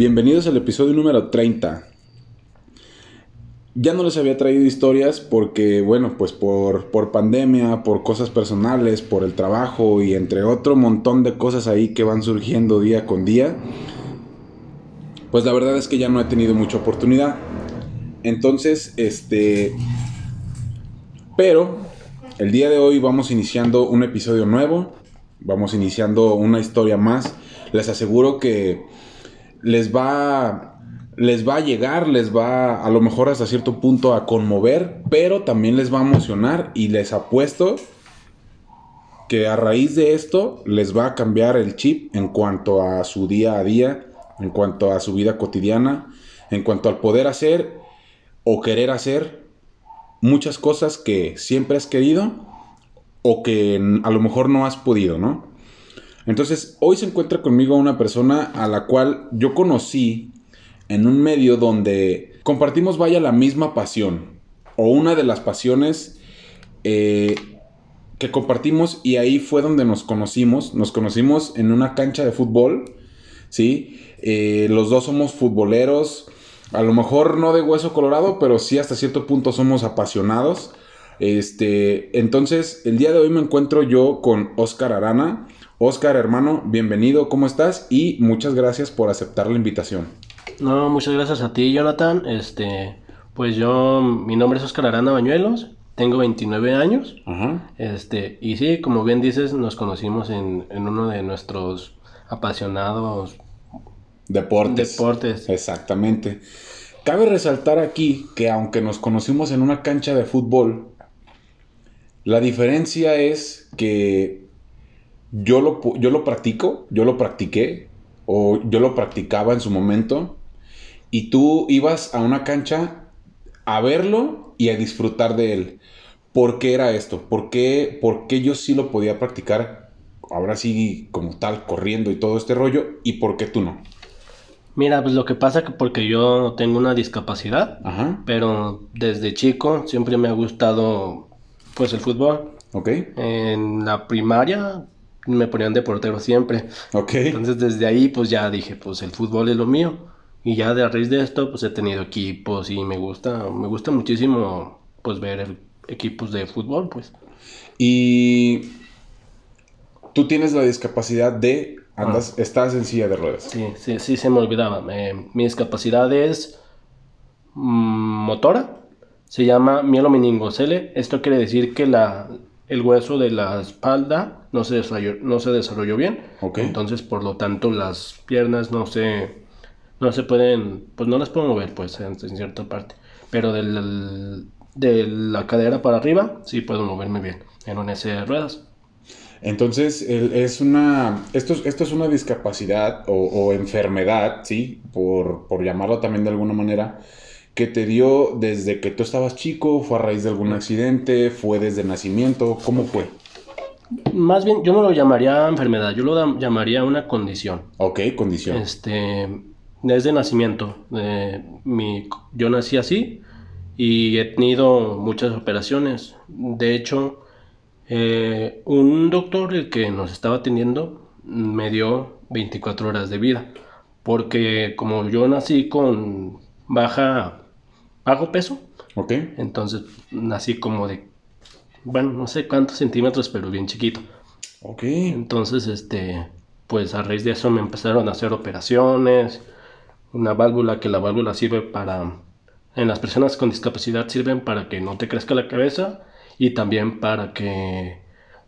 Bienvenidos al episodio número 30. Ya no les había traído historias porque, bueno, pues por, por, pandemia, por cosas personales, por el trabajo y entre otro montón de cosas ahí que van surgiendo día con día, pues la verdad es que ya no he tenido mucha oportunidad. Entonces, este... Pero, el día de hoy vamos iniciando un episodio nuevo, vamos iniciando una historia más. Les aseguro que les va les va a llegar, les va a lo mejor hasta cierto punto a conmover, pero también les va a emocionar y les apuesto que a raíz de esto les va a cambiar el chip en cuanto a su día a día, en cuanto a su vida cotidiana, en cuanto al poder hacer o querer hacer muchas cosas que siempre has querido o que a lo mejor no has podido, ¿no? Entonces, hoy se encuentra conmigo una persona a la cual yo conocí en un medio donde compartimos, vaya, la misma pasión, o una de las pasiones eh, que compartimos, y ahí fue donde nos conocimos. Nos conocimos en una cancha de fútbol, ¿sí? Eh, los dos somos futboleros, a lo mejor no de hueso colorado, pero sí hasta cierto punto somos apasionados. Este, entonces, el día de hoy me encuentro yo con Oscar Arana. Oscar, hermano, bienvenido, ¿cómo estás? Y muchas gracias por aceptar la invitación. No, muchas gracias a ti, Jonathan. Este, pues yo, mi nombre es Oscar Arana Bañuelos, tengo 29 años. Este, y sí, como bien dices, nos conocimos en, uno de nuestros apasionados deportes. Deportes. Exactamente. Cabe resaltar aquí que aunque nos conocimos en una cancha de fútbol, la diferencia es que yo lo, yo lo practico, yo lo practiqué, o yo lo practicaba en su momento, y tú ibas a una cancha a verlo y a disfrutar de él. ¿Por qué era esto? ¿Por qué, ¿Por qué yo sí lo podía practicar ahora sí como tal, corriendo y todo este rollo, y por qué tú no? Mira, pues lo que pasa que porque yo tengo una discapacidad, pero desde chico siempre me ha gustado pues el fútbol. Ok. En la primaria me ponían de portero siempre. Ok. Entonces desde ahí pues ya dije, pues el fútbol es lo mío. Y ya de a raíz de esto pues he tenido equipos y me gusta, me gusta muchísimo pues ver equipos de fútbol pues. Y tú tienes la discapacidad de andas, ah. estás en silla de ruedas. Sí, sí, sí se me olvidaba. mi discapacidad es mm, motora, se llama mielomeningocele. Esto quiere decir que la, el hueso de la espalda no se desarrolló, no se desarrolló bien. Entonces, por lo tanto, las piernas no se, no se pueden, pues no las puedo mover, pues, en, cierta parte. Pero del, de la cadera para arriba, sí puedo moverme bien en un S de ruedas. Entonces, es una, esto, esto es una discapacidad o, o enfermedad, ¿sí? Por, por llamarlo también de alguna manera, que te dio desde que tú estabas chico? ¿Fue a raíz de algún accidente? ¿Fue desde nacimiento? ¿Cómo fue? Más bien, yo no lo llamaría enfermedad, yo lo llamaría una condición. Ok, condición. Este, desde nacimiento. mi, yo nací así y he tenido muchas operaciones. De hecho, eh, un doctor, el que nos estaba atendiendo, me dio 24 horas de vida. Porque como yo nací con baja bajo peso. Ok. Entonces nací como de, bueno, no sé cuántos centímetros, pero bien chiquito. Ok. Entonces, este, pues a raíz de eso me empezaron a hacer operaciones. Una válvula que la válvula sirve para, en las personas con discapacidad sirven para que no te crezca la cabeza y también para que,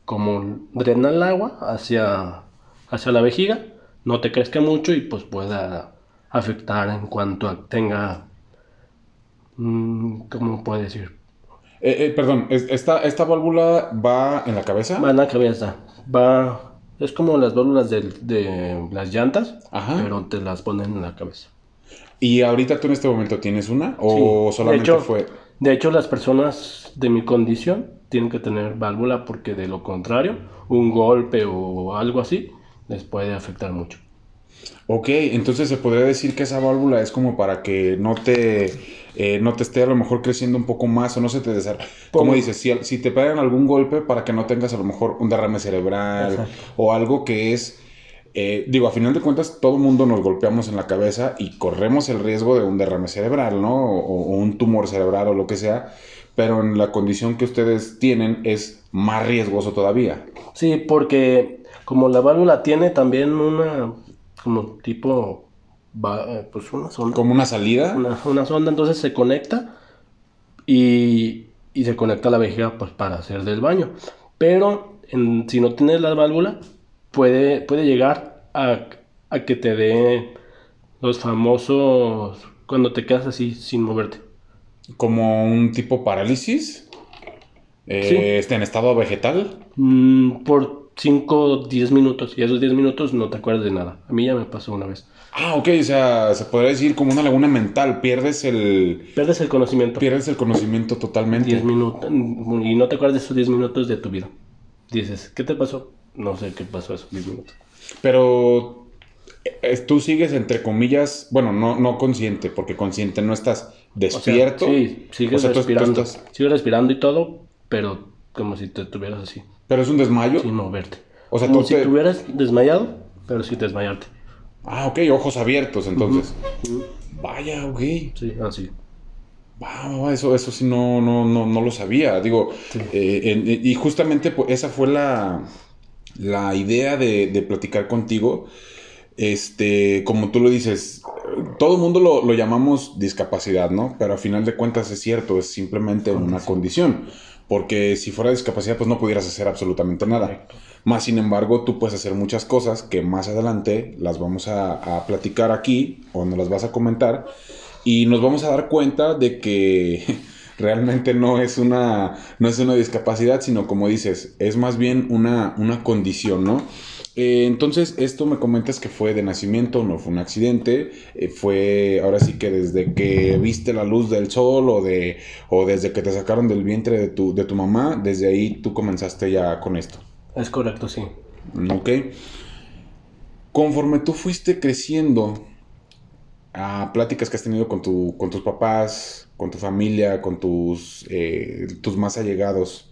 como drena el agua hacia, hacia la vejiga, no te crezca mucho y pues pueda afectar en cuanto tenga Mm, ¿Cómo puede decir? Eh, eh, perdón, ¿esta, ¿esta válvula va en la cabeza? Va en la cabeza. Va. Es como las válvulas de, las llantas, pero te las ponen en la cabeza. ¿Y ahorita tú en este momento tienes una? ¿O Sí. solamente de hecho, fue.? De hecho, las personas de mi condición tienen que tener válvula porque de lo contrario, un golpe o algo así les puede afectar mucho. Ok, entonces se podría decir que esa válvula es como para que no te, eh, no te esté a lo mejor creciendo un poco más o no se te desarrolle. Como Como- dices, si, si te pegan algún golpe para que no tengas a lo mejor un derrame cerebral Exacto. o algo que es, eh, digo, a final de cuentas todo el mundo nos golpeamos en la cabeza y corremos el riesgo de un derrame cerebral, ¿no? O, o un tumor cerebral o lo que sea, pero en la condición que ustedes tienen es más riesgoso todavía. Sí, porque como la válvula tiene también una, como tipo, va- eh, pues una sonda. Como una salida. Una, una sonda, entonces se conecta y, y se conecta a la vejiga pues, para hacer del baño. Pero en- si no tienes la válvula, puede, puede llegar a, a que te dé los famosos cuando te quedas así sin moverte. como un tipo parálisis. Eh, Sí. este, en estado vegetal. Mm, por 5 o 10 minutos. Y esos 10 minutos no te acuerdas de nada. A mí ya me pasó una vez. Ah, ok, o sea, se podría decir como una laguna mental. Pierdes el, Pierdes el conocimiento. pierdes el conocimiento totalmente. 10 minutos. Y no te acuerdas de esos 10 minutos de tu vida. Dices, ¿qué te pasó? No sé qué pasó esos 10 minutos. Pero eh, tú sigues entre comillas, bueno, no, no consciente, porque consciente no estás O sea, despierto. sí, sigues O sea, tú- tú respirando. estás- Sigues respirando y todo, pero como si te estuvieras así, Pero es un desmayo. sin moverte. O sea, como tú si te- estuvieras desmayado, pero sin desmayarte. Ah, ok, ojos abiertos, entonces. Vaya, ok. Sí, así. Va, eso, eso sí no, no, no, no lo sabía. Digo, eh, en- y justamente pues, esa fue la, la idea de, de platicar contigo. Este, como tú lo dices, todo el mundo lo, lo llamamos discapacidad, ¿no? Pero a final de cuentas es cierto, es simplemente una condición. Porque si fuera discapacidad, pues no pudieras hacer absolutamente nada. Correcto. Más sin embargo, tú puedes hacer muchas cosas que más adelante las vamos a, a platicar aquí o nos las vas a comentar y nos vamos a dar cuenta de que realmente no es una, no es una discapacidad, sino como dices, es más bien una, una condición, ¿no? Eh, entonces, esto me comentas que fue de nacimiento, no fue un accidente, eh, fue ahora sí que desde que viste la luz del sol o, de, o desde que te sacaron del vientre de tu, de tu mamá, desde ahí tú comenzaste ya con esto. Es correcto, sí. Ok. Conforme tú fuiste creciendo, a pláticas que has tenido con, tu, con tus papás, con tu familia, con tus, eh, tus más allegados,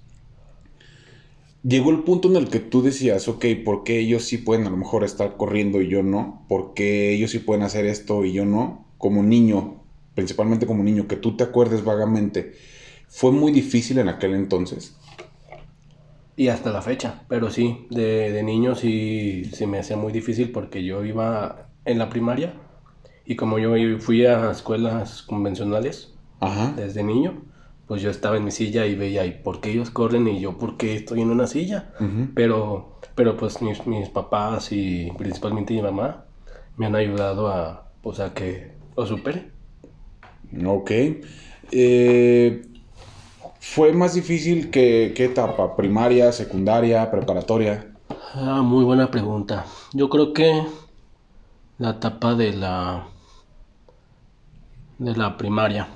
llegó el punto en el que tú decías, ok, ¿por qué ellos sí pueden a lo mejor estar corriendo y yo no? ¿Por qué ellos sí pueden hacer esto y yo no? Como niño, principalmente como niño, que tú te acuerdes vagamente, ¿fue muy difícil en aquel entonces? Y hasta la fecha, pero sí, de, de niño sí se me hacía muy difícil porque yo iba en la primaria y como yo fui a escuelas convencionales Ajá. desde niño, pues yo estaba en mi silla y veía, ¿y por qué ellos corren y yo por qué estoy en una silla? Pero, pero pues mis, mis papás y principalmente mi mamá me han ayudado a, pues a que lo supere. Ok. Eh, ¿Fue más difícil que qué etapa? ¿Primaria, secundaria, preparatoria? Ah, muy buena pregunta. Yo creo que la etapa de la de la primaria,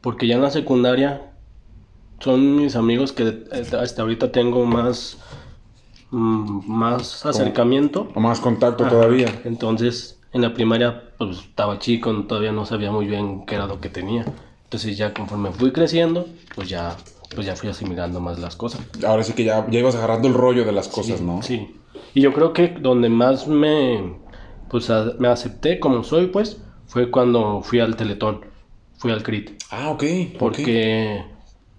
porque ya en la secundaria son mis amigos que hasta ahorita tengo más mm, más acercamiento. ¿O más contacto Ajá. todavía? Entonces, en la primaria pues estaba chico, todavía no sabía muy bien qué era lo que tenía. Entonces, ya conforme fui creciendo, pues ya pues ya fui asimilando más las cosas. Ahora sí que ya, ya ibas agarrando el rollo de las cosas, ¿no? Sí. Y yo creo que donde más me, pues, a- me acepté como soy, pues, fue cuando fui al Teletón, fui al CRIT. Ah, ok. ok. Porque,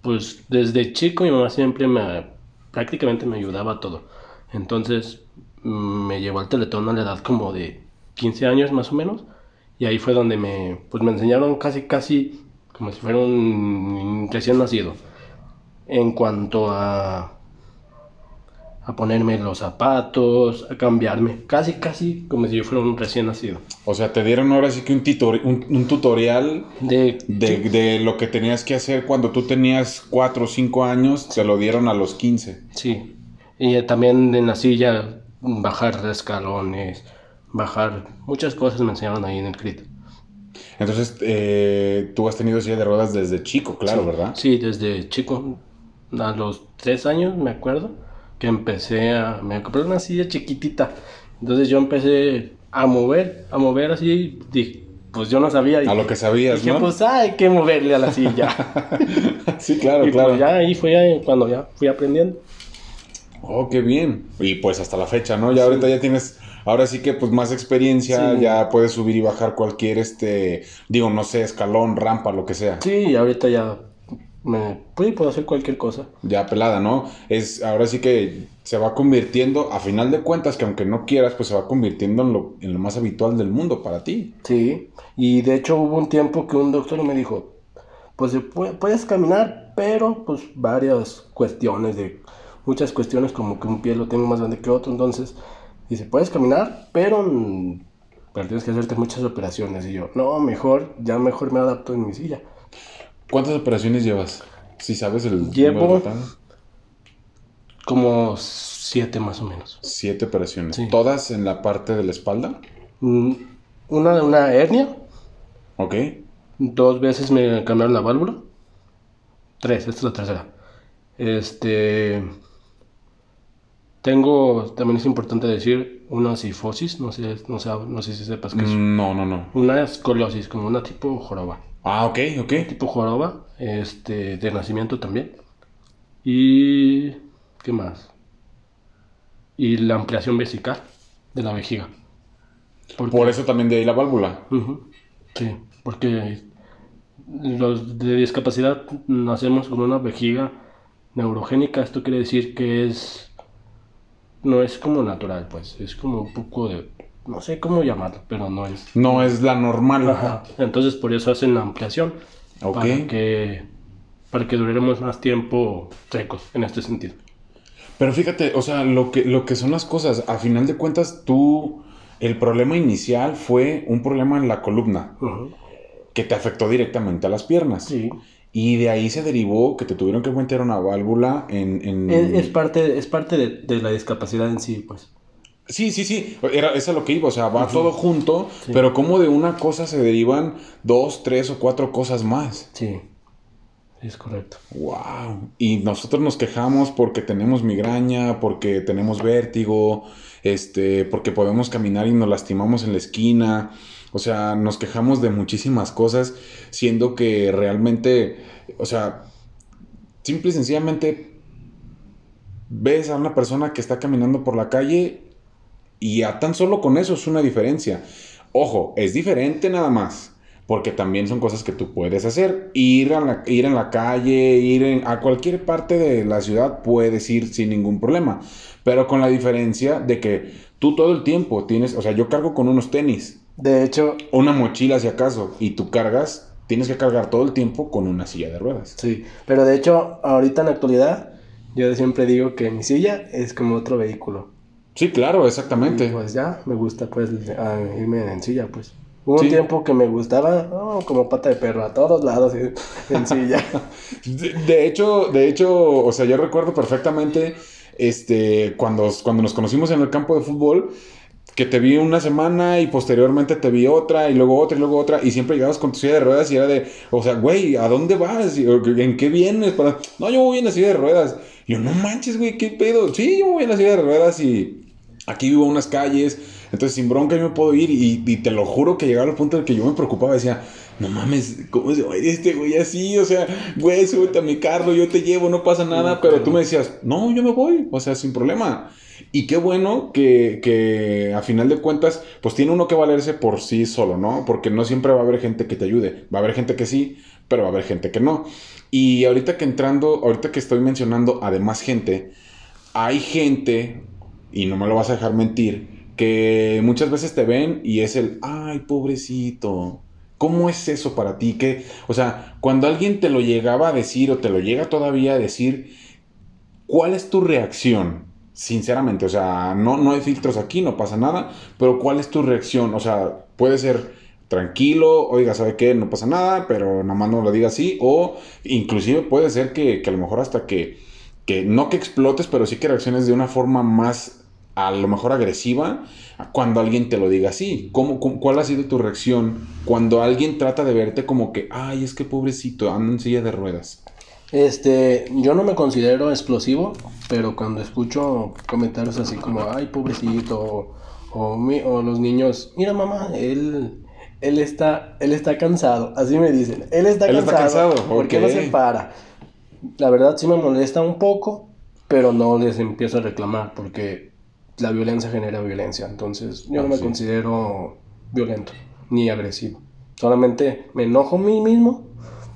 pues, desde chico mi mamá siempre me, prácticamente me ayudaba a todo. Entonces, me llevó al Teletón a la edad como de 15 años más o menos. Y ahí fue donde me, pues, me enseñaron casi, casi como si fuera un recién nacido. En cuanto a a ponerme los zapatos, a cambiarme, casi, casi como si yo fuera un recién nacido. O sea, te dieron ahora sí que un, un, un tutorial De, de, de lo que tenías que hacer cuando tú tenías 4 o 5 años, te lo dieron a los 15. Sí, y eh, también en la silla bajar escalones, bajar muchas cosas me enseñaron ahí en el CRIT. Entonces, eh, tú has tenido silla de ruedas desde chico, claro, Sí, ¿verdad? Sí, desde chico, a los tres años me acuerdo que empecé a... Me compré una silla chiquitita. Entonces yo empecé a mover, a mover así, dije, pues yo no sabía. A lo que sabías, dije, ¿no? pues hay que moverle a la silla. sí, claro, y claro. pues ya ahí fue cuando ya fui aprendiendo. Oh, qué bien. Y pues hasta la fecha, ¿no? Ya ahorita ya tienes, ahora sí que pues más experiencia, Sí. ya puedes subir y bajar cualquier, este, digo, no sé, escalón, rampa, lo que sea. Sí, y ahorita ya me pues, puedo hacer cualquier cosa. Ya pelada, ¿no? Es, ahora sí que se va convirtiendo, a final de cuentas, que aunque no quieras, pues se va convirtiendo en lo, en lo más habitual del mundo para ti. Sí, y de hecho hubo un tiempo que un doctor me dijo, pues puedes caminar, pero pues varias cuestiones de muchas cuestiones como que un pie lo tengo más grande que otro, entonces dice, puedes caminar, pero, mm, pero tienes que hacerte muchas operaciones y yo, no, mejor, ya mejor me adapto en mi silla. ¿Cuántas operaciones llevas? Si sabes el Llevo- número. Como siete más o menos. Siete operaciones. Sí. ¿Todas en la parte de la espalda? Mm, Una de una hernia, Ok. Dos veces me cambiaron la válvula. Tres, esta es la tercera. Este. Tengo, también es importante decir, una sifosis, no sé, no sé, no sé si sepas qué es. No, no, no. Una escoliosis, como una tipo joroba. Ah, ok, ok. Tipo joroba, este, de nacimiento también. Y. ¿Qué más? Y la ampliación vesical de la vejiga. Porque- Por eso también de ahí la válvula. Sí, porque los de discapacidad nacemos con una vejiga neurogénica. Esto quiere decir que es. No es como natural, pues. Es como un poco de. No sé cómo llamarlo, pero no es. No es la normal. Ajá. Entonces por eso hacen la ampliación. Ok. Para que. Para que duremos más tiempo secos en este sentido. Pero fíjate, o sea, lo que, lo que son las cosas, a final de cuentas, tú, el problema inicial fue un problema en la columna que te afectó directamente a las piernas. Sí. Y de ahí se derivó que te tuvieron que meter una válvula en... en- Es, es parte, es parte de, de la discapacidad en sí, pues. Sí, sí, sí, era, eso es lo que iba, o sea, va todo junto, Sí. pero como de una cosa se derivan dos, tres o cuatro cosas más. Sí. Es correcto. Wow. Y nosotros nos quejamos porque tenemos migraña, porque tenemos vértigo, este, porque podemos caminar y nos lastimamos en la esquina. O sea, nos quejamos de muchísimas cosas, siendo que realmente, o sea, simple y sencillamente ves a una persona que está caminando por la calle y a tan solo con eso es una diferencia. Ojo, es diferente nada más. Porque también son cosas que tú puedes hacer. Ir, a la, ir en la calle, ir en- a cualquier parte de la ciudad, puedes ir sin ningún problema. Pero con la diferencia de que tú todo el tiempo tienes, o sea, yo cargo con unos tenis, De hecho, una mochila si acaso, y tú cargas, tienes que cargar todo el tiempo con una silla de ruedas. Sí, pero de hecho, ahorita en la actualidad, yo siempre digo que mi silla es como otro vehículo. Sí, claro, Y exactamente. pues ya, me gusta pues a irme en silla, pues. Hubo Sí. un tiempo que me gustaba, no, como pata de perro, a todos lados en, silla. De, de hecho, de hecho, o sea, yo recuerdo perfectamente este, cuando, cuando nos conocimos en el campo de fútbol, que te vi una semana y posteriormente te vi otra y luego otra y luego otra y siempre llegabas con tu silla de ruedas y era de, o sea, güey, ¿a dónde vas? ¿En qué vienes? Para... No, yo voy en la silla de ruedas. Y yo, no manches, güey, ¿qué pedo? Sí, yo voy en la silla de ruedas y aquí vivo en unas calles, entonces sin bronca yo me puedo ir y, y te lo juro que llegaba al punto en el que yo me preocupaba, decía, no mames, ¿cómo se va a ir este güey así? O sea, güey, súbete a mi carro, yo te llevo, no pasa nada, No, pero claro. tú me decías, no, yo me voy, o sea, sin problema. Y qué bueno que, que a final de cuentas, pues tiene uno que valerse por sí solo, ¿no? Porque no siempre va a haber gente que te ayude, va a haber gente que sí, pero va a haber gente que no. Y ahorita que entrando, ahorita que estoy mencionando además gente, hay gente, y no me lo vas a dejar mentir, que muchas veces te ven y es el, ay, pobrecito. ¿Cómo es eso para ti? Que, o sea, cuando alguien te lo llegaba a decir o te lo llega todavía a decir, ¿cuál es tu reacción? Sinceramente, o sea, no, no hay filtros aquí, no pasa nada, pero ¿cuál es tu reacción? O sea, puede ser tranquilo, oiga, ¿sabe qué? No pasa nada, pero nada más no lo diga así, o inclusive puede ser que, que a lo mejor hasta que, que no que explotes, pero sí que reacciones de una forma más a lo mejor agresiva cuando alguien te lo diga así. ¿Cómo, cómo- cuál ha sido tu reacción cuando alguien trata de verte como que, ay, es que pobrecito, anda en silla de ruedas? Este, yo no me considero explosivo, pero cuando escucho comentarios así como, ay, pobrecito, o, o mi- o los niños, mira mamá, él, él está, él está cansado, así me dicen, él está Él está cansado, cansado, ¿por qué no se para? La verdad sí me molesta un poco, pero no les empiezo a reclamar, porque la violencia genera violencia, entonces yo no Ah, me sí. considero violento, ni agresivo, solamente me enojo a mí mismo,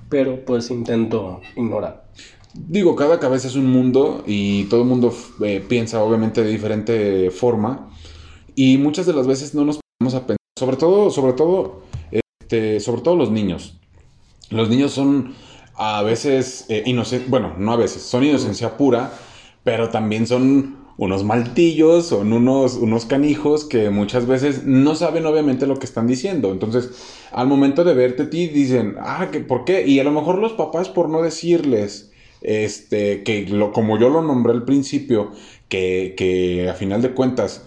pero pues intento ignorar. Digo, cada cabeza es un mundo y todo el mundo eh, piensa obviamente de diferente forma y muchas de las veces no nos ponemos a pensar, sobre todo, sobre todo, este, sobre todo los niños. Los niños son a veces inocentes, bueno, no a veces, son inocencia pura, pero también son unos maltillos, son unos, unos canijos que muchas veces no saben obviamente lo que están diciendo. Entonces, al momento de verte a ti, dicen, ah, ¿que, ¿por qué? Y a lo mejor los papás por no decirles, este, que lo, como yo lo nombré al principio, que, que a final de cuentas,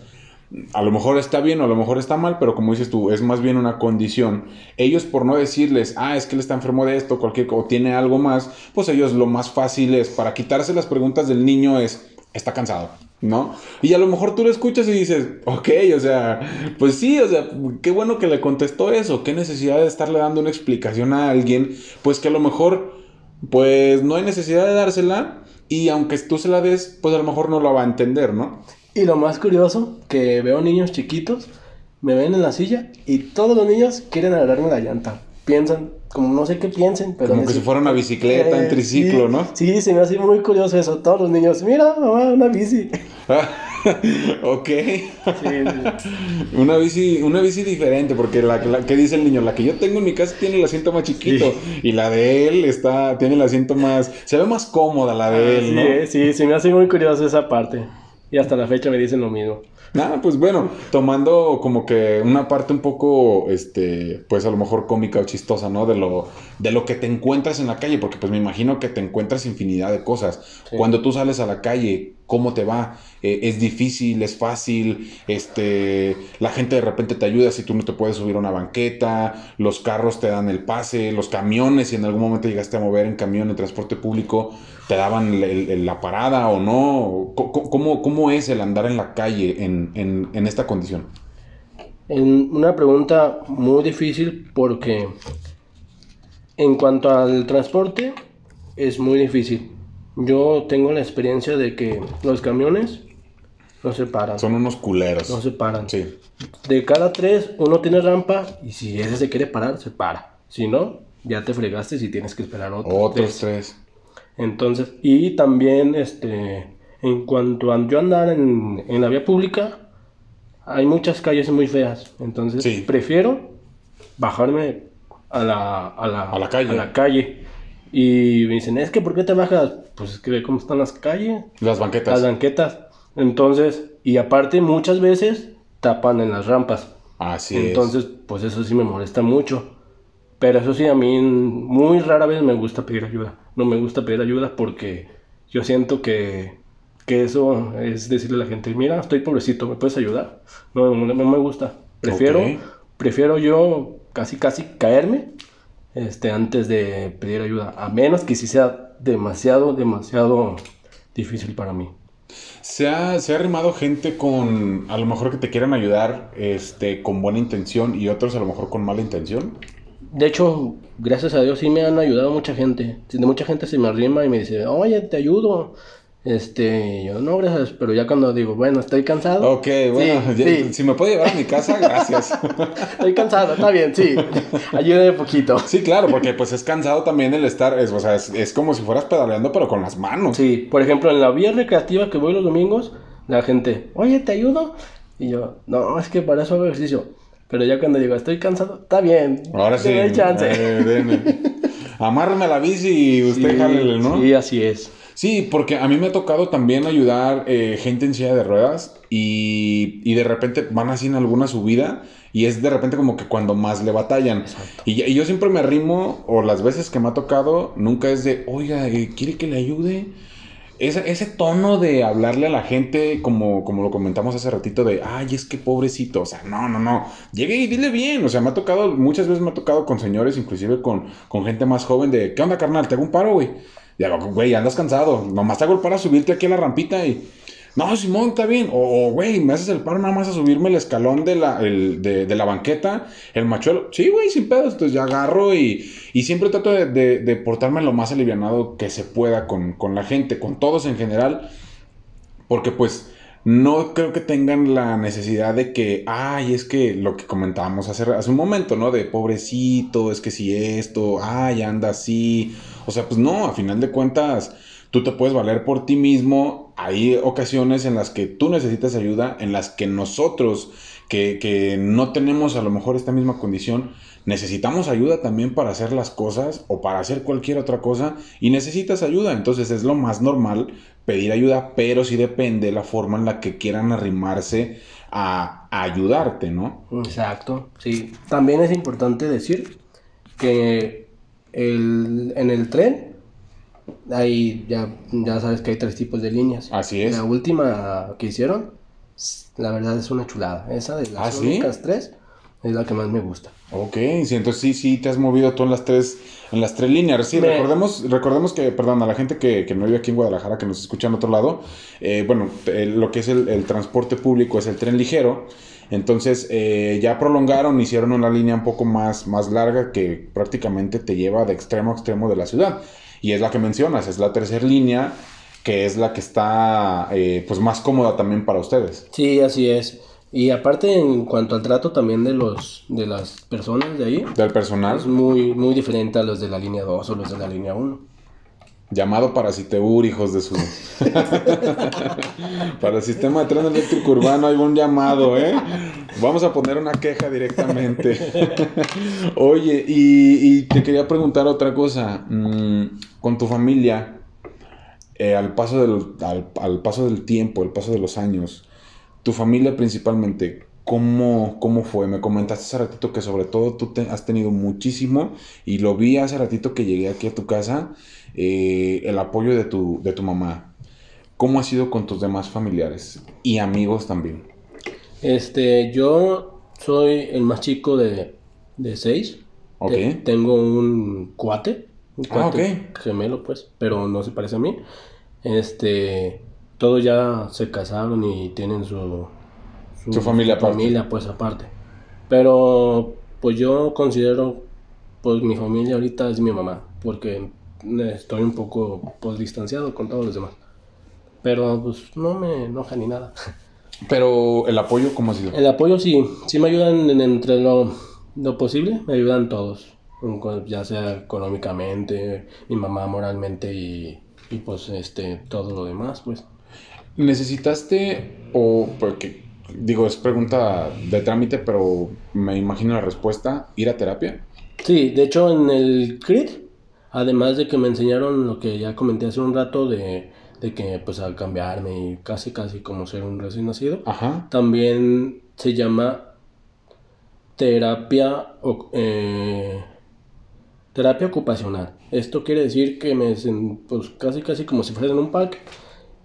a lo mejor está bien o a lo mejor está mal, pero como dices tú, es más bien una condición. Ellos por no decirles, ah, es que él está enfermo de esto, cualquier o tiene algo más, pues ellos lo más fácil es para quitarse las preguntas del niño es está cansado, ¿no? Y a lo mejor tú lo escuchas y dices, ok, o sea, pues sí, o sea, qué bueno que le contestó eso, qué necesidad de estarle dando una explicación a alguien, pues que a lo mejor, pues no hay necesidad de dársela y aunque tú se la des, pues a lo mejor no lo va a entender, ¿no? Y lo más curioso, que veo niños chiquitos, me ven en la silla y todos los niños quieren agarrarme la llanta. Piensan, como no sé qué piensen, pero... Como que si fuera una bicicleta en "Eh, triciclo, sí, ¿no? Sí, se me hace muy curioso eso. Todos los niños, mira, mamá, una bici. ok. Sí, sí. Una bici, una bici diferente, porque la, la que dice el niño, la que yo tengo en mi casa tiene el asiento más chiquito y la de él está, tiene el asiento más, se ve más cómoda la de él, sí, ¿no? eh, sí, se me hace muy curioso esa parte. Y hasta la fecha me dicen lo mismo. Ah, pues bueno, tomando como que una parte un poco, este, pues a lo mejor cómica o chistosa, ¿no? De lo, de lo que te encuentras en la calle, porque pues me imagino que te encuentras infinidad de cosas. Sí. Cuando tú sales a la calle, ¿cómo te va? Eh, ¿Es difícil? ¿Es fácil? Este, la gente de repente te ayuda si tú no te puedes subir a una banqueta, los carros te dan el pase, los camiones, si en algún momento llegaste a mover en camión, en transporte público, te daban la parada o no. ¿Cómo, cómo, cómo es el andar en la calle en, en- en esta condición? En una pregunta muy difícil porque en cuanto al transporte es muy difícil. Yo tengo la experiencia de que los camiones no se paran. Son unos culeros. No se paran. Sí. De cada tres, uno tiene rampa y si ese se quiere parar, se para. Si no, ya te fregaste si tienes que esperar otro. Otros tres. Entonces, y también, este, en cuanto a yo andar en, en la vía pública, hay muchas calles muy feas. Entonces, Sí. prefiero bajarme a la, a la, A la calle. a la calle. Y me dicen, es que ¿por qué te bajas? Pues es que ve cómo están las calles, Las banquetas. las banquetas. Entonces, y aparte muchas veces tapan en las rampas. Así Entonces, pues eso sí me molesta mucho. Pero eso sí, a mí muy rara vez me gusta pedir ayuda. No me gusta pedir ayuda porque yo siento que, que eso es decirle a la gente, mira, estoy pobrecito, ¿me puedes ayudar? No, no, no me gusta. Prefiero, Ok. prefiero yo casi, casi caerme este, antes de pedir ayuda. A menos que sí sea demasiado, demasiado difícil para mí. Se ha, se ha arrimado gente con, a lo mejor que te quieran ayudar, este, con buena intención y otros a lo mejor con mala intención. De hecho, gracias a Dios sí me han ayudado mucha gente. De mucha gente se me arrima y me dice, oye, te ayudo. Este, yo no, gracias, pero ya cuando digo, bueno, estoy cansado. Ok, bueno, Sí, ya- sí. si me puede llevar a mi casa, gracias. Estoy cansado, está bien, sí. Ayúdame un poquito. sí, claro, porque pues es cansado también el estar, es, o sea, es, es como si fueras pedaleando pero con las manos. Sí, por ejemplo, en la vía recreativa que voy los domingos, la gente, oye, ¿te ayudo? Y yo, no, es que para eso hago ejercicio. Pero ya cuando digo, estoy cansado, está bien. Ahora sí. chance. eh, deme. Amárrame a la bici y usted Sí, jálele, ¿no? Sí, así es. Sí, porque a mí me ha tocado también ayudar eh, gente en silla de ruedas y, y de repente van así en alguna subida y es de repente como que cuando más le batallan. Y yo siempre me arrimo, o las veces que me ha tocado, nunca es de, oiga, eh, ¿quiere que le ayude? ese, ese tono de hablarle a la gente, como, como lo comentamos hace ratito, de, ay, es que pobrecito, o sea, no, no, no, llegue y dile bien, o sea, me ha tocado, muchas veces me ha tocado con señores, inclusive con, con gente más joven, de, ¿qué onda, carnal? ¿Te hago un paro, güey? Y hago, güey, andas cansado, nomás te hago el paro a subirte aquí a la rampita y... No, Simón, está bien. O, güey, me haces el paro nada más a subirme el escalón de la, el, de, la banqueta, el machuelo. Sí, güey, sin pedos. Entonces ya agarro y, y siempre trato de, de, de, portarme lo más alivianado que se pueda con, con la gente, con todos en general. Porque pues no creo que tengan la necesidad de que, ay, es que lo que comentábamos hace, hace un momento, ¿no? De pobrecito, es que si esto, ay, anda así. O sea, pues no, a final de cuentas tú te puedes valer por ti mismo. Hay ocasiones en las que tú necesitas ayuda, en las que nosotros, que, que, no tenemos a lo mejor esta misma condición, necesitamos ayuda también para hacer las cosas o para hacer cualquier otra cosa y necesitas ayuda. Entonces es lo más normal pedir ayuda, pero sí depende la forma en la que quieran arrimarse a, a ayudarte, ¿no? Exacto, sí. También es importante decir que el, en el tren Ahí ya, ya sabes que hay tres tipos de líneas. Así es. La última que hicieron, la verdad es una chulada. Esa de las ¿Ah, ¿sí? únicas tres es la que más me gusta. Ok, sí, entonces sí, sí, te has movido tú en las tres, en las tres líneas. Sí, Me- recordemos, recordemos que, perdón, a la gente que, que no vive aquí en Guadalajara, que nos escucha en otro lado, eh, bueno, eh, lo que es el, el transporte público es el tren ligero. Entonces eh, ya prolongaron, hicieron una línea un poco más, más larga que prácticamente te lleva de extremo a extremo de la ciudad. Y es la que mencionas, es la tercera línea, que es la que está eh, pues más cómoda también para ustedes. Sí, así es. Y aparte en cuanto al trato también de los de las personas de ahí, Del personal. es muy muy diferente a los de la línea 2 o los de la línea 1. Llamado para Citeur, hijos de su. para el sistema de tren eléctrico urbano hay un llamado, ¿eh? Vamos a poner una queja directamente. Oye, y, y te quería preguntar otra cosa. Mm, con tu familia, eh, al, paso del, al, al paso del tiempo, al paso de los años, tu familia principalmente, ¿cómo, cómo fue? Me comentaste hace ratito que sobre todo tú te- has tenido muchísimo y lo vi hace ratito que llegué aquí a tu casa, eh, el apoyo de tu, de tu mamá. ¿Cómo ha sido con tus demás familiares y amigos también? Este, yo soy el más chico de, de seis. Te- tengo un cuate, un Ah, gemelo, pues, pero no se parece a mí. Este, todos ya se casaron y tienen su, Su familia aparte. familia, pues, aparte. Pero, pues, yo considero, pues, mi familia ahorita es mi mamá, porque estoy un poco, pues, distanciado con todos los demás. Pero, pues, no me enoja ni nada. Pero el apoyo, ¿cómo ha sido? El apoyo sí, sí me ayudan en- entre lo, lo posible, me ayudan todos, ya sea económicamente, mi mamá moralmente y, y pues este todo lo demás, pues. ¿Necesitaste o porque digo, es pregunta de trámite, pero me imagino la respuesta, ir a terapia? Sí, de hecho en el CRIT, además de que me enseñaron lo que ya comenté hace un rato de, de que pues al cambiarme y casi casi como ser un recién nacido, Ajá. también se llama terapia, o- eh, terapia ocupacional. Esto quiere decir que me pues casi casi como si fuera en un parque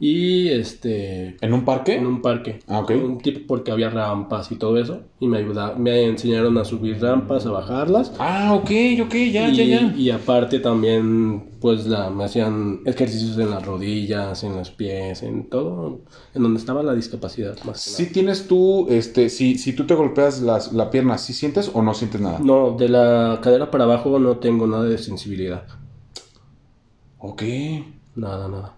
y este ¿En un parque? en un parque. Ah, ok. Un tipo porque había rampas y todo eso y me ayuda, me enseñaron a subir rampas, a bajarlas. Ah, ok, ok, ya, y, ya, ya. y aparte también pues la, me hacían ejercicios en las rodillas, en los pies, en todo, en donde estaba la discapacidad más Si tienes tú, este, si, si tú te golpeas las, la pierna, ¿sí sientes o no sientes nada? No, de la cadera para abajo no tengo nada de sensibilidad. Ok. Nada, nada.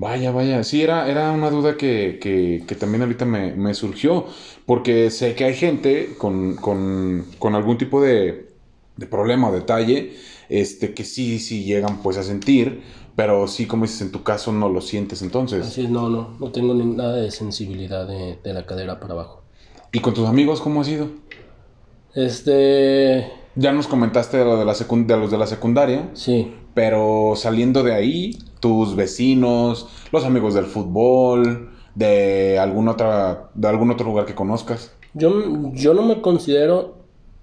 Vaya, vaya. Sí, era, era una duda que, que, que también ahorita me, me surgió. Porque sé que hay gente con, con, con algún tipo de, de problema o detalle, este, que sí, sí llegan pues a sentir, pero sí, como dices, en tu caso no lo sientes entonces. Así es, no, no, no tengo ni nada de sensibilidad de, de la cadera para abajo. ¿Y con tus amigos cómo ha sido? Este, Ya nos comentaste de, lo de, la secund- de los de la secundaria, sí, pero saliendo de ahí, tus vecinos, los amigos del fútbol, de algún, otra, de algún otro lugar que conozcas. yo, yo no me considero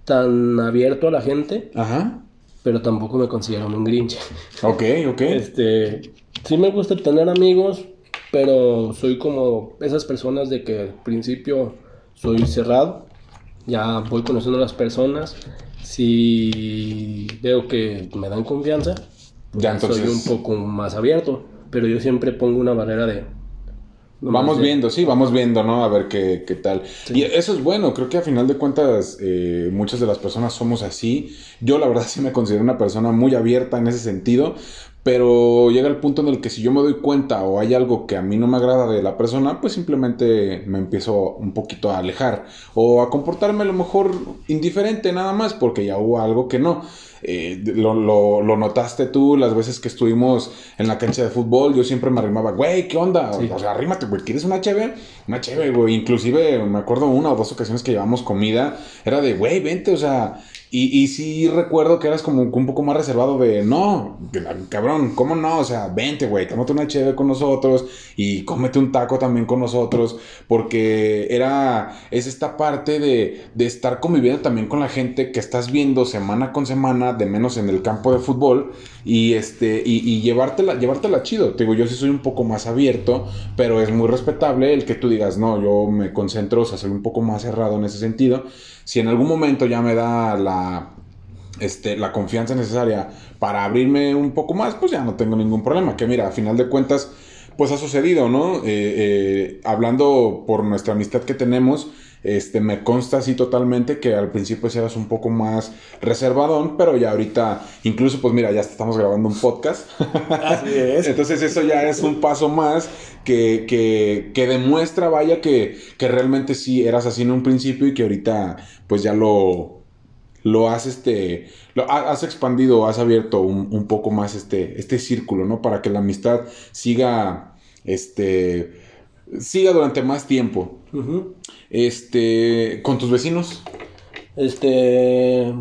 tan abierto a la gente, Ajá. pero tampoco me considero un grinch. Ok, ok. Este, Sí me gusta tener amigos, pero soy como esas personas de que al principio soy cerrado, ya voy conociendo a las personas, si veo que me dan confianza, Ya, soy un poco más abierto, pero yo siempre pongo una barrera de... Vamos de- viendo, sí, vamos viendo, ¿no? A ver qué, qué tal. Y eso es bueno, creo que a final de cuentas eh, muchas de las personas somos así. Yo la verdad sí me considero una persona muy abierta en ese sentido, pero llega el punto en el que si yo me doy cuenta o hay algo que a mí no me agrada de la persona, pues simplemente me empiezo un poquito a alejar o a comportarme a lo mejor indiferente nada más porque ya hubo algo que no. Eh, lo, lo- lo notaste tú las veces que estuvimos en la cancha de fútbol. Yo siempre me arrimaba, güey, ¿qué onda? Sí. O sea, arrímate, güey, ¿quieres una cheve? Una cheve, güey. Inclusive me acuerdo una o dos ocasiones que llevamos comida. Era de, güey, vente, o sea. Y, y sí recuerdo que eras como un poco más reservado de, no, cabrón, ¿cómo no? O sea, vente, güey, tómate una cheve con nosotros y cómete un taco también con nosotros. Porque era, es esta parte de, de estar conviviendo también con la gente que estás viendo semana con semana, de menos en el campo de fútbol, y este, y, y llevártela, llevártela chido. Te digo, yo sí soy un poco más abierto, pero es muy respetable el que tú digas, no, yo me concentro, o sea, soy un poco más cerrado en ese sentido. Si en algún momento ya me da la, este, la confianza necesaria para abrirme un poco más, pues ya no tengo ningún problema. Que mira, a final de cuentas, pues ha sucedido, ¿no? Eh, eh, hablando por nuestra amistad que tenemos, este, me consta así totalmente que al principio sí eras un poco más reservadón, pero ya ahorita, incluso pues mira, ya estamos grabando un podcast. Así es. Entonces eso ya es un paso más que, que, que demuestra, vaya, que, que realmente sí eras así en un principio y que ahorita pues ya lo, lo has, este, lo has expandido, has abierto un, un poco más este, este círculo, ¿no? Para que la amistad siga, este, siga durante más tiempo. Ujú. Este, con tus vecinos. Este.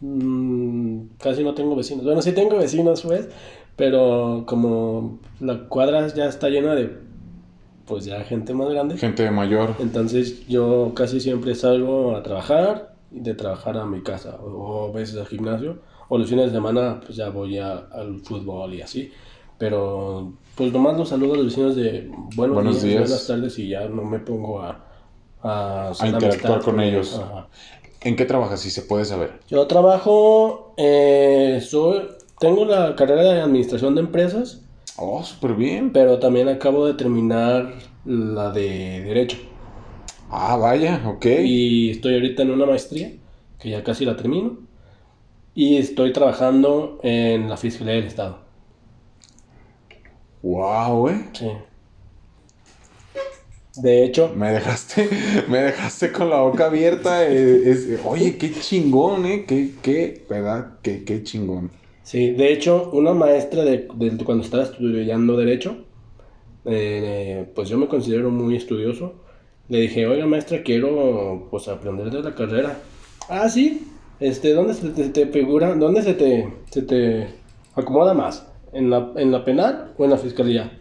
mm, casi no tengo vecinos. Bueno, sí tengo vecinos, pues. Pero como la cuadra ya está llena de. Pues ya gente más grande. Gente mayor. Entonces yo casi siempre salgo a trabajar. y De trabajar a mi casa. O, o a veces al gimnasio. O los fines de semana, pues ya voy a- al fútbol y así. Pero. Pues nomás los saludo a los vecinos de buenos, Buenos días, días. buenas tardes y ya no me pongo a. A, interactuar con ellos. Ajá. ¿En qué trabajas, si se puede saber? Yo trabajo, eh, soy, tengo la carrera de administración de empresas, Oh, súper bien. pero también acabo de terminar la de derecho. Ah, vaya, ok. Y estoy ahorita en una maestría, que ya casi la termino. Y estoy trabajando en la Fiscalía del Estado. Wow, eh. Sí. De hecho, Me dejaste, me dejaste con la boca abierta. eh, es- oye, qué chingón, ¿eh? Qué, qué, ¿verdad? Qué, qué chingón. Sí, de hecho, una maestra de, de cuando estaba estudiando Derecho, eh, pues yo me considero muy estudioso. Le dije, oiga maestra, quiero pues aprender de la carrera. Ah, sí. Este, ¿dónde se te, te figura? ¿Dónde se te, se te acomoda más? ¿En la, ¿En la penal o en la fiscalía?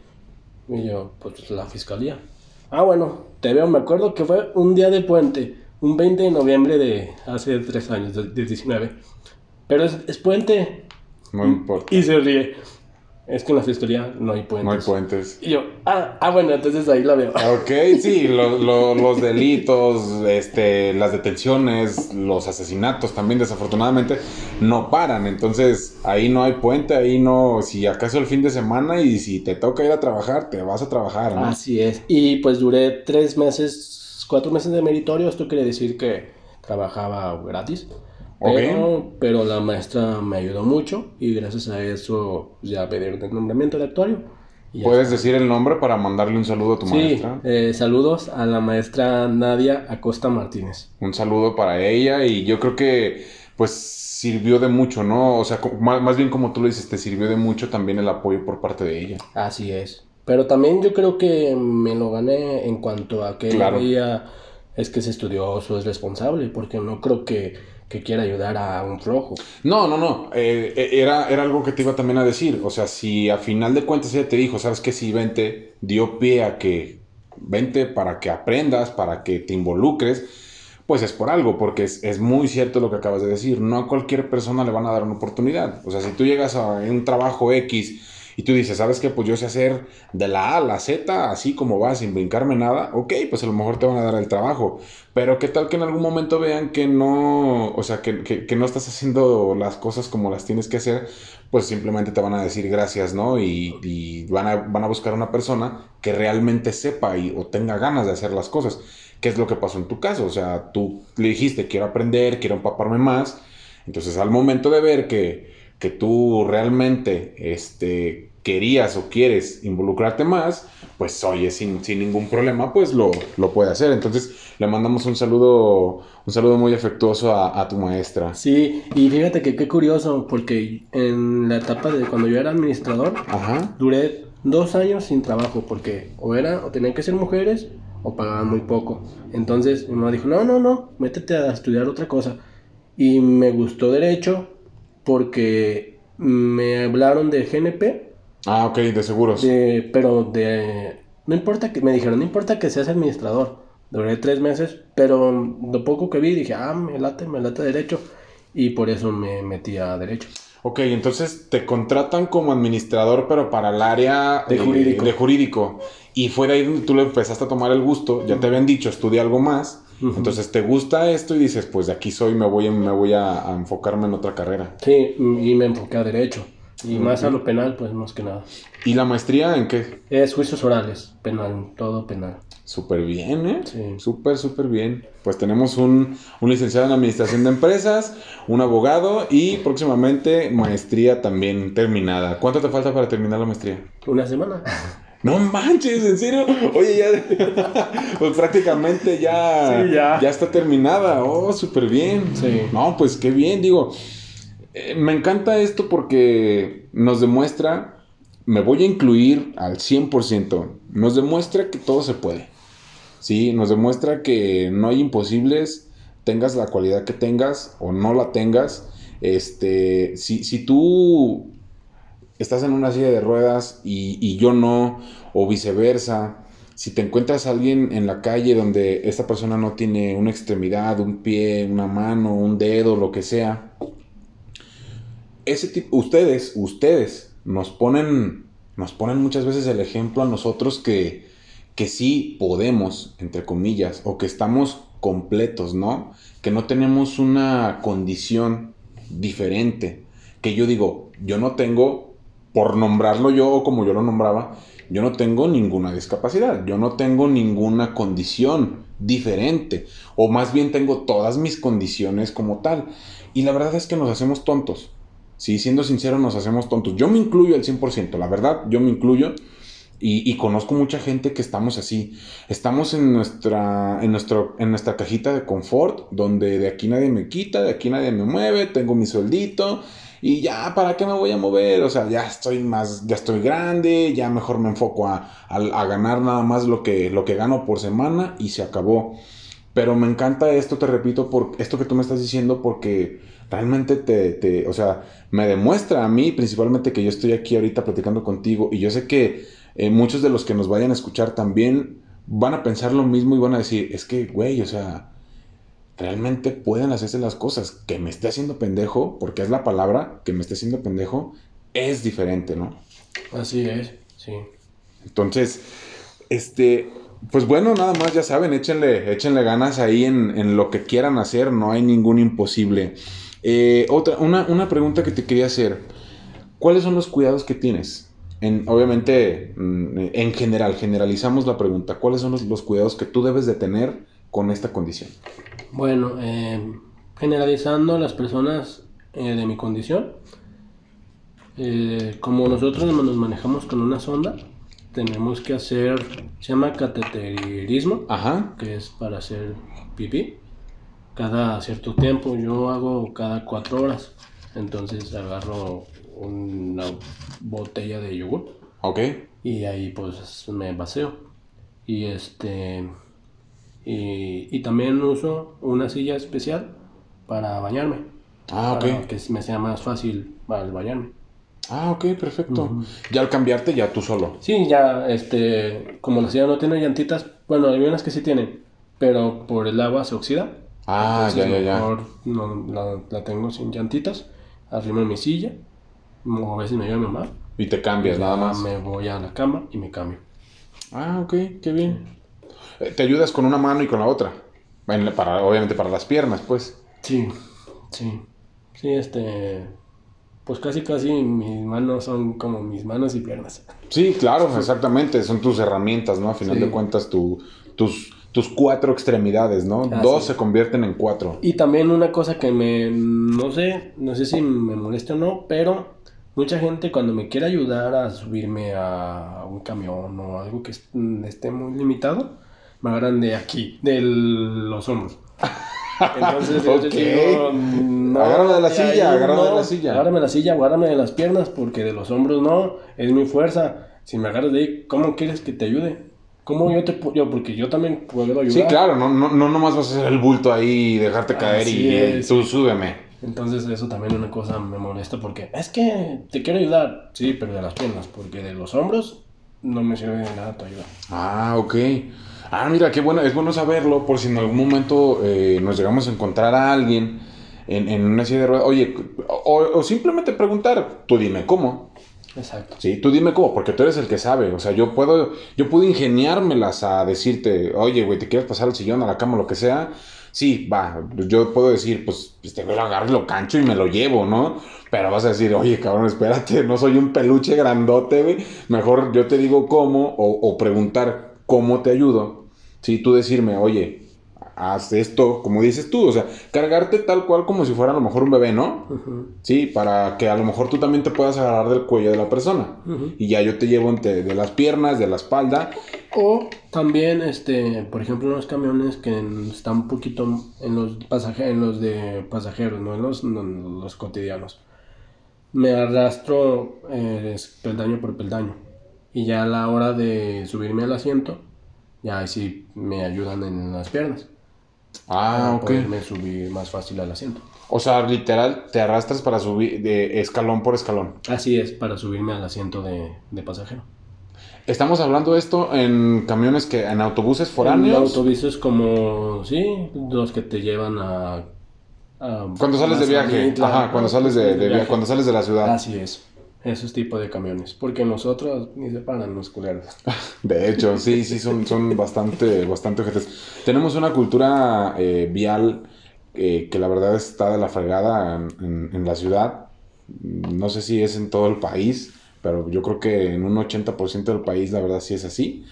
Y yo, pues la fiscalía. Ah, bueno, te veo, me acuerdo que fue un día de puente, un 20 de noviembre de hace tres años, de, de 19. Pero es, es puente. No importa. Y se ríe. Es que en la fiscalía no hay puentes. No hay puentes. Y yo, ah, ah, bueno, entonces ahí la veo. Ok, sí, lo- lo- los delitos, este, las detenciones, los asesinatos también desafortunadamente no paran. Entonces ahí no hay puente, ahí no, si acaso el fin de semana y si te toca ir a trabajar, te vas a trabajar, ¿no? Así es. Y pues duré tres meses, cuatro meses de meritorio. Esto quiere decir que trabajaba gratis. Pero, pero la maestra me ayudó mucho y gracias a eso ya pedí el nombramiento de actuario. ¿Puedes decir el nombre para mandarle un saludo a tu Sí, maestra? eh, saludos a la maestra Nadia Acosta Martínez. Un saludo para ella y yo creo que pues sirvió de mucho, ¿no? O sea, más, más bien como tú lo dices, te sirvió de mucho también el apoyo por parte de ella. Así es. Pero también yo creo que me lo gané en cuanto a que Claro. ella es que es estudioso, es responsable, porque no creo que, que quiera ayudar a un flojo. No, no, no. eh, eh, era, era algo que te iba también a decir. O sea, si a final de cuentas ella te dijo, sabes que si vente, dio pie a que vente para que aprendas, para que te involucres, pues es por algo, porque es, es muy cierto lo que acabas de decir. No a cualquier persona le van a dar una oportunidad. O sea, si tú llegas a un trabajo X y tú dices, ¿sabes qué? Pues yo sé hacer de la A a la Z, así como va, sin brincarme nada, ok, pues a lo mejor te van a dar el trabajo. Pero qué tal que en algún momento vean que no, o sea, que, que, no estás haciendo las cosas como las tienes que hacer, pues simplemente te van a decir gracias, ¿no? Y, y van, a, van a buscar una persona que realmente sepa y, o tenga ganas de hacer las cosas. ¿Qué es lo que pasó en tu caso? O sea, tú le dijiste, quiero aprender, quiero empaparme más. Entonces, al momento de ver que, que tú realmente este, querías o quieres involucrarte más, pues oye, sin, sin ningún problema, pues lo, lo puede hacer. Entonces, le mandamos un saludo, un saludo muy afectuoso a, a, tu maestra. Sí, y fíjate que qué curioso, porque en la etapa de cuando yo era administrador, duré dos años sin trabajo, porque o era, o tenían que ser mujeres, o pagaban muy poco. Entonces uno dijo, no, no, no, métete a estudiar otra cosa. Y me gustó derecho porque me hablaron de GNP. Ah, ok, de seguros. De, pero de... No importa que, me dijeron, no importa que seas administrador. Duré tres meses, pero lo poco que vi dije, ah, me late, me late derecho. Y por eso me metí a derecho. Ok, entonces te contratan como administrador, pero para el área de, jurídico. de jurídico. Y fue de ahí donde tú le empezaste a tomar el gusto. Ya te habían dicho, estudia algo más. Entonces te gusta esto y dices, pues de aquí soy, me voy, me voy a, enfocarme en otra carrera. Sí, y me enfoqué a derecho. Y más a lo penal, pues más que nada. ¿Y la maestría en qué? Es juicios orales, penal, todo penal. Súper bien, ¿eh? Sí. Súper, súper bien. Pues tenemos un, un, licenciado en Administración de Empresas, un abogado y próximamente maestría también terminada. ¿Cuánto te falta para terminar la maestría? Una semana. No manches, ¿en serio? Oye, ya. pues prácticamente ya, ya. ya. está terminada. Oh, súper bien. Sí. No, pues qué bien, digo. Eh, me encanta esto porque nos demuestra. Me voy a incluir al 100%. Nos demuestra que todo se puede. Sí, nos demuestra que no hay imposibles, tengas la cualidad que tengas o no la tengas. Este, si, si tú estás en una silla de ruedas y, yo no, o viceversa, si te encuentras a alguien en la calle donde esta persona no tiene una extremidad, un pie, una mano, un dedo, lo que sea, ese tipo, ustedes, ustedes nos ponen, nos ponen muchas veces el ejemplo a nosotros que, que sí podemos, entre comillas, o que estamos completos, ¿no? Que no tenemos una condición diferente. Que yo digo, yo no tengo, por nombrarlo yo como yo lo nombraba, yo no tengo ninguna discapacidad, yo no tengo ninguna condición diferente, o más bien tengo todas mis condiciones como tal. Y la verdad es que nos hacemos tontos. Sí, siendo sincero, nos hacemos tontos. Yo me incluyo al 100%, la verdad, yo me incluyo. Y, conozco mucha gente que estamos así. Estamos en nuestra, en, nuestro, en nuestra cajita de confort, donde de aquí nadie me quita, de aquí nadie me mueve, tengo mi sueldito. Y ya, ¿para qué me voy a mover? O sea, ya estoy más, ya estoy grande, ya mejor me enfoco a, ganar nada más lo que, lo que gano por semana y se acabó. Pero me encanta esto, te repito, por esto que tú me estás diciendo, porque realmente te, te, o sea, me demuestra a mí principalmente que yo estoy aquí ahorita platicando contigo y yo sé que eh, muchos de los que nos vayan a escuchar también van a pensar lo mismo y van a decir, es que, güey, o sea, realmente pueden hacerse las cosas. Que me esté haciendo pendejo, porque es la palabra, que me esté haciendo pendejo, es diferente, ¿no? Así es, sí. Entonces, este, pues bueno, nada más ya saben, échenle, échenle ganas ahí en, lo que quieran hacer, no hay ningún imposible. Eh, otra, una, una pregunta que te quería hacer. ¿Cuáles son los cuidados que tienes? obviamente, mm, en general, generalizamos la pregunta. ¿Cuáles son los, cuidados que tú debes de tener con esta condición? Bueno, eh, generalizando las personas eh, de mi condición, eh, como nosotros nos manejamos con una sonda, tenemos que hacer, se llama cateterismo, Ajá. que es para hacer pipí. Cada cierto tiempo, yo hago cada cuatro horas. Entonces agarro una botella de yogur. Ok. Y ahí pues me vacío. Y este. Y, también uso una silla especial para bañarme. Ah, ok. Para que me sea más fácil al bañarme. Ah, ok, perfecto. Ya al cambiarte, ya tú solo. Sí, ya, este, como la silla no tiene llantitas, bueno, hay unas que sí tienen, pero por el agua se oxida. Ah, ya, ya, ya. Mejor no, la, la, tengo sin llantitas, arriba en mi silla a veces me ayuda mi mamá Y te cambias nada más. Me voy a la cama y me cambio. Ah, ok, qué bien. Eh, Te ayudas con una mano y con la otra. Para, obviamente para las piernas, pues. Sí, sí. Sí, este. Pues casi, casi mis manos son como mis manos y piernas. Sí, claro, exactamente. Son tus herramientas, ¿no? A final Sí. de cuentas, tu, tus, tus cuatro extremidades, ¿no? Dos se convierten en cuatro. Y también una cosa que me. No sé, no sé si me molesta o no, pero mucha gente cuando me quiere ayudar a subirme a un camión o algo que est- esté muy limitado, me agarran de aquí, de los hombros. Entonces yo Ok. digo, no, Agárrame de la silla, agárrame de la silla. Agárrame de la silla, agárrame de las piernas, porque de los hombros no, es mi fuerza. Si me agarras de ahí, ¿cómo quieres que te ayude? ¿Cómo yo te puedo? Porque yo también puedo ayudar. Sí, claro, no, no, no nomás vas a hacer el bulto ahí y dejarte caer y es. tú súbeme. Entonces eso también una cosa me molesta porque es que te quiero ayudar, sí, pero de las piernas, porque de los hombros no me sirve de nada tu ayuda. Ah, ok. Ah, mira, qué bueno, es bueno saberlo por si en algún momento eh, nos llegamos a encontrar a alguien en, en una silla de ruedas. Oye, o, o simplemente preguntar, tú dime cómo. Exacto. Sí, tú dime cómo, porque tú eres el que sabe. O sea, yo puedo, yo puedo ingeniármelas a decirte, oye, güey, ¿te quieres pasar al sillón, a la cama, lo que sea? Sí, va, yo puedo decir, pues, este güey lo agarro y lo cancho y me lo llevo, ¿no? Pero vas a decir, oye, cabrón, espérate, no soy un peluche grandote, güey. Mejor yo te digo cómo o, o preguntar cómo te ayudo. Sí, tú decirme, oye, haz esto, como dices tú, o sea, cargarte tal cual como si fuera a lo mejor un bebé, ¿no? Sí, para que a lo mejor tú también te puedas agarrar del cuello de la persona. Y ya yo te llevo entre, de las piernas, de la espalda. O también, este, por ejemplo, en los camiones que están un poquito en los pasajeros, en los de pasajeros, no en los, no los cotidianos. Me arrastro eh, peldaño por peldaño. Y ya a la hora de subirme al asiento, ya ahí sí me ayudan en las piernas. Ah, para ok. poderme subir más fácil al asiento. O sea, literal, te arrastras para subir de escalón por escalón. Así es, para subirme al asiento de, de pasajero. Estamos hablando de esto en camiones que, en autobuses En foráneos. autobuses como, sí, los que te llevan a... a Cuando sales de viaje. Ajá, cuando sales de, de viaje. cuando sales de la ciudad. Así es, esos tipos de camiones. Porque nosotros ni se paran los culeros. De hecho, sí, sí, son, son bastante, bastante ojetes. Tenemos una cultura eh, vial eh, que la verdad está de la fregada en, la ciudad. No sé si es en todo el país, pero yo creo que en un 80% del país la verdad sí es así.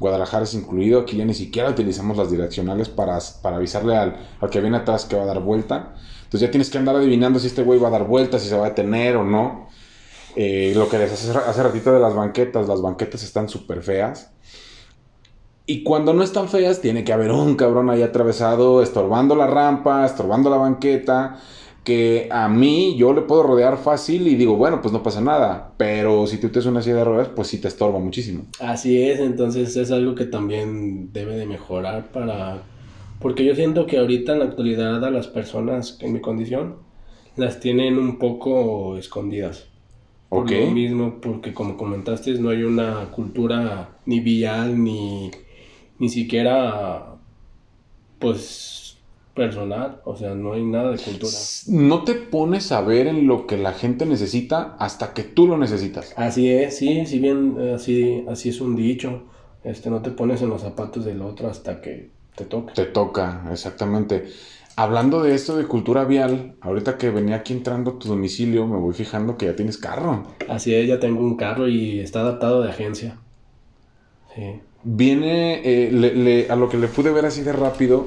Guadalajara es incluido, aquí ya ni siquiera utilizamos las direccionales para, para avisarle al, al que viene atrás que va a dar vuelta. Entonces ya tienes que andar adivinando si este güey va a dar vuelta, si se va a detener o no. Eh, lo que les hace, ratito de las banquetas, las banquetas están súper feas. Y cuando no están feas, tiene que haber un cabrón ahí atravesado, estorbando la rampa, estorbando la banqueta, que a mí yo le puedo rodear fácil y digo, bueno, pues no pasa nada. Pero si tú tienes una silla de ruedas, pues sí te estorba muchísimo. Así es, entonces es algo que también debe de mejorar para... Porque yo siento que ahorita en la actualidad a las personas en mi condición las tienen un poco escondidas. Por lo mismo, porque como comentaste, no hay una cultura ni vial, ni, ni siquiera, pues, personal. O sea, no hay nada de cultura. No te pones a ver en lo que la gente necesita hasta que tú lo necesitas. Así es, sí, si bien eh, así, así es un dicho. Este, no te pones en los zapatos del otro hasta que te toque. Te toca, exactamente. Hablando de esto de cultura vial, ahorita que venía aquí entrando a tu domicilio, me voy fijando que ya tienes carro. Así es, ya tengo un carro y está adaptado de agencia. Sí. Viene, eh, le- le- a lo que le pude ver así de rápido,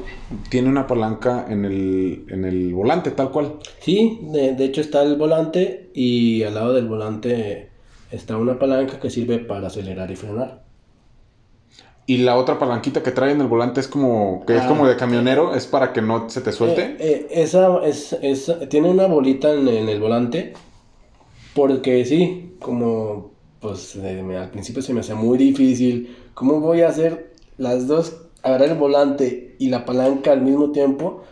tiene una palanca en el, en el volante, tal cual. Sí, de, de hecho está el volante y al lado del volante está una palanca que sirve para acelerar y frenar. Y la otra palanquita que trae en el volante es como, que es Ah. como de camionero, es para que no se te suelte. Eh, eh, esa es, es- tiene una bolita en, en el volante porque sí, como pues eh, me- al principio se me hacía muy difícil, ¿cómo voy a hacer las dos, agarrar el volante y la palanca al mismo tiempo?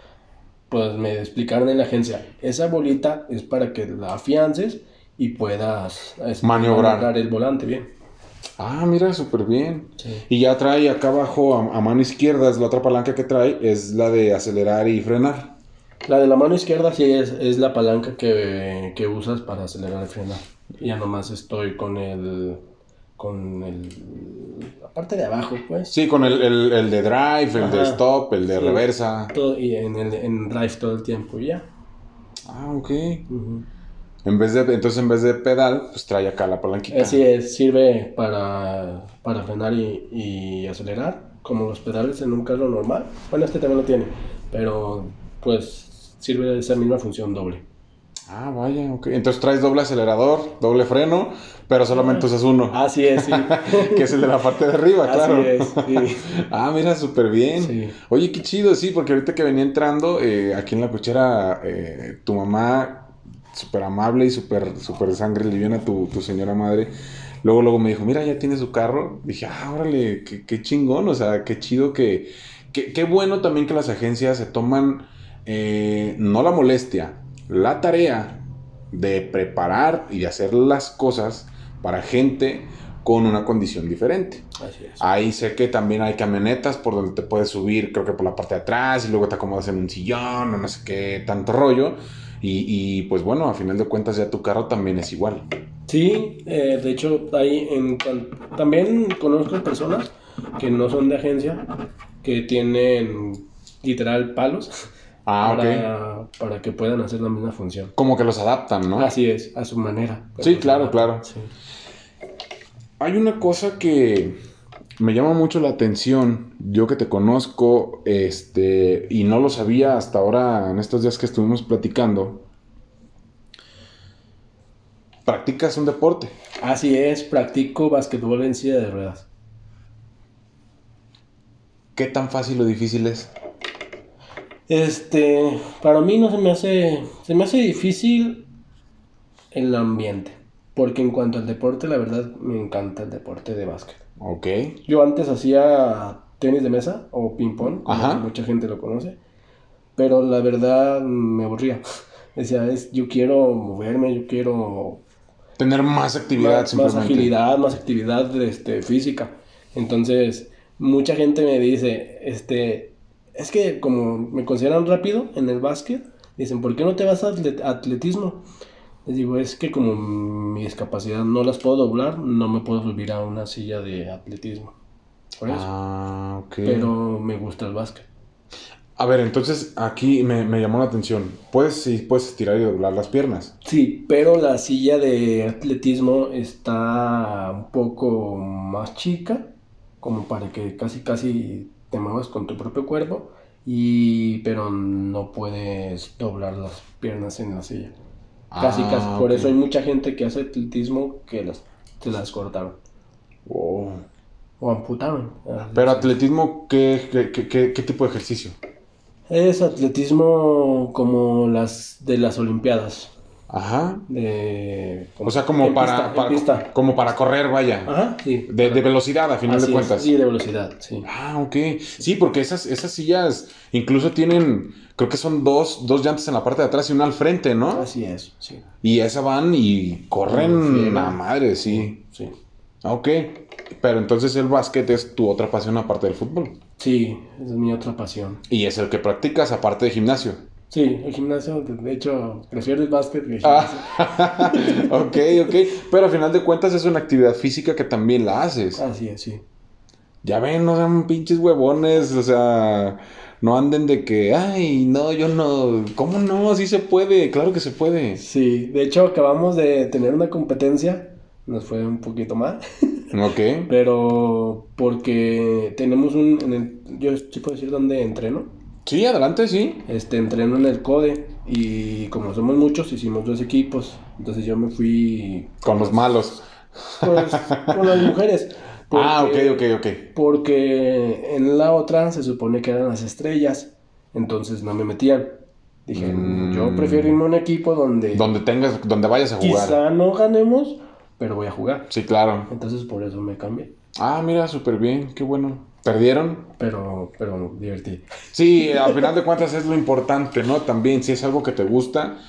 Pues me explicaron en la agencia, esa bolita es para que la afiances y puedas este, Maniobrar. el volante bien. Ah, mira, súper bien. Sí. Y ya trae acá abajo, a, a mano izquierda, es la otra palanca que trae, es la de acelerar y frenar. La de la mano izquierda sí es, es la palanca que, que usas para acelerar y frenar. Y ya nomás estoy con el. Con el. La parte de abajo, pues. Sí, con el, el- el de drive, el de stop, el de Sí. reversa. Todo, y en, el, en drive todo el tiempo, ya. Ah, ok. En vez de, entonces en vez de pedal, pues trae acá la palanquita. Así es, sirve para, para frenar y, y acelerar, como los pedales en un carro normal. Bueno, este también lo tiene, pero pues sirve de esa misma función doble. Ah, vaya, ok. Entonces traes doble acelerador, doble freno, pero solamente usas uno. Así es, sí. que es el de la parte de arriba, Así claro. es, sí. Ah, mira, súper bien. Sí. Oye, qué chido, sí, porque ahorita que venía entrando, eh, aquí en la cochera, eh, tu mamá, súper amable y súper súper sangre liviana, tu, tu señora madre, luego, luego me dijo, mira, ya tiene su carro. Dije, ah, órale, qué, qué chingón, o sea, qué chido que, que- qué bueno también que las agencias se toman, eh, no la molestia, la tarea de preparar y de hacer las cosas para gente con una condición diferente. Así es. Ahí sé que también hay camionetas por donde te puedes subir, creo que por la parte de atrás, y luego te acomodas en un sillón o no sé qué tanto rollo. Y, y, pues bueno, a final de cuentas ya tu carro también es igual. Sí, eh, de hecho, hay en, también conozco personas que no son de agencia, que tienen literal palos Ah, para, para que puedan hacer la misma función. Como que los adaptan, ¿no? Así es, a su manera. Sí, claro, claro. Sí. Hay una cosa que me llama mucho la atención, yo que te conozco, este, y no lo sabía hasta ahora en estos días que estuvimos platicando. Practicas un deporte. Así es, practico basquetbol en silla de ruedas. ¿Qué tan fácil o difícil es? Este, para mí no se me hace, se me hace difícil el ambiente, porque en cuanto al deporte, la verdad me encanta el deporte de básquet. Ok. Yo antes hacía tenis de mesa o ping pong, como Ajá. mucha gente lo conoce, pero la verdad me aburría. Decía, es, yo quiero moverme, yo quiero Tener más actividad más, más agilidad, más actividad este, física. Entonces, mucha gente me dice, este, es que como me consideran rápido en el básquet, dicen, ¿por qué no te vas a atlet- atletismo? Les digo, es que como mi discapacidad no las puedo doblar, no me puedo subir a una silla de atletismo. Por eso. Ah, ok. Pero me gusta el básquet. A ver, entonces aquí me, me llamó la atención. Puedes, sí, puedes estirar y doblar las piernas. Sí, pero la silla de atletismo está un poco más chica, como para que casi casi te muevas con tu propio cuerpo, y pero no puedes doblar las piernas en la silla. Casi, Ah, casi. Por ok. eso hay mucha gente que hace atletismo que las, se las cortaron Wow. o amputaron. Pero atletismo, ¿qué, qué, qué- qué- qué tipo de ejercicio? Es atletismo como las de las Olimpiadas. Ajá. De, O sea, como en para, pista, en para- pista. como para correr, vaya. Ajá, sí. De, de velocidad, a final Así de es, cuentas. Sí, de velocidad, sí. Ah, ok. Sí, porque esas, esas sillas incluso tienen, creo que son dos, dos llantas en la parte de atrás y una al frente, ¿no? Así es, sí. Y esa van y corren la madre, sí. Sí. Ah, Ok. Pero entonces el básquet es tu otra pasión aparte del fútbol. Sí, esa es mi otra pasión. Y es el que practicas aparte de gimnasio. Sí, el gimnasio, de hecho, prefiero el básquet que el gimnasio. Ah, ok, ok. Pero al final de cuentas es una actividad física que también la haces. Así es, sí. Ya ven, no sean pinches huevones, o sea, no anden de que, ay, no, yo no, ¿cómo no? Sí se puede, claro que se puede. Sí, de hecho, acabamos de tener una competencia, nos fue un poquito mal, Ok. pero porque tenemos un, en el, yo sí puedo decir dónde entreno, Sí, adelante, sí. este, entreno en el CODE y como somos muchos, hicimos dos equipos, entonces yo me fui Con los malos. pues, con las mujeres. Ah, ok, ok, ok. Porque en la otra se supone que eran las estrellas, entonces no me metían. Dije, Mm. yo prefiero irme a un equipo donde Donde tengas, donde vayas a jugar. quizá no ganemos, pero voy a jugar. Sí, claro. Entonces por eso me cambié. Ah, mira, súper bien, qué bueno. ¿Perdieron? Pero, pero divertí. Sí, al final de cuentas es lo importante, ¿no? También, si es algo que te gusta,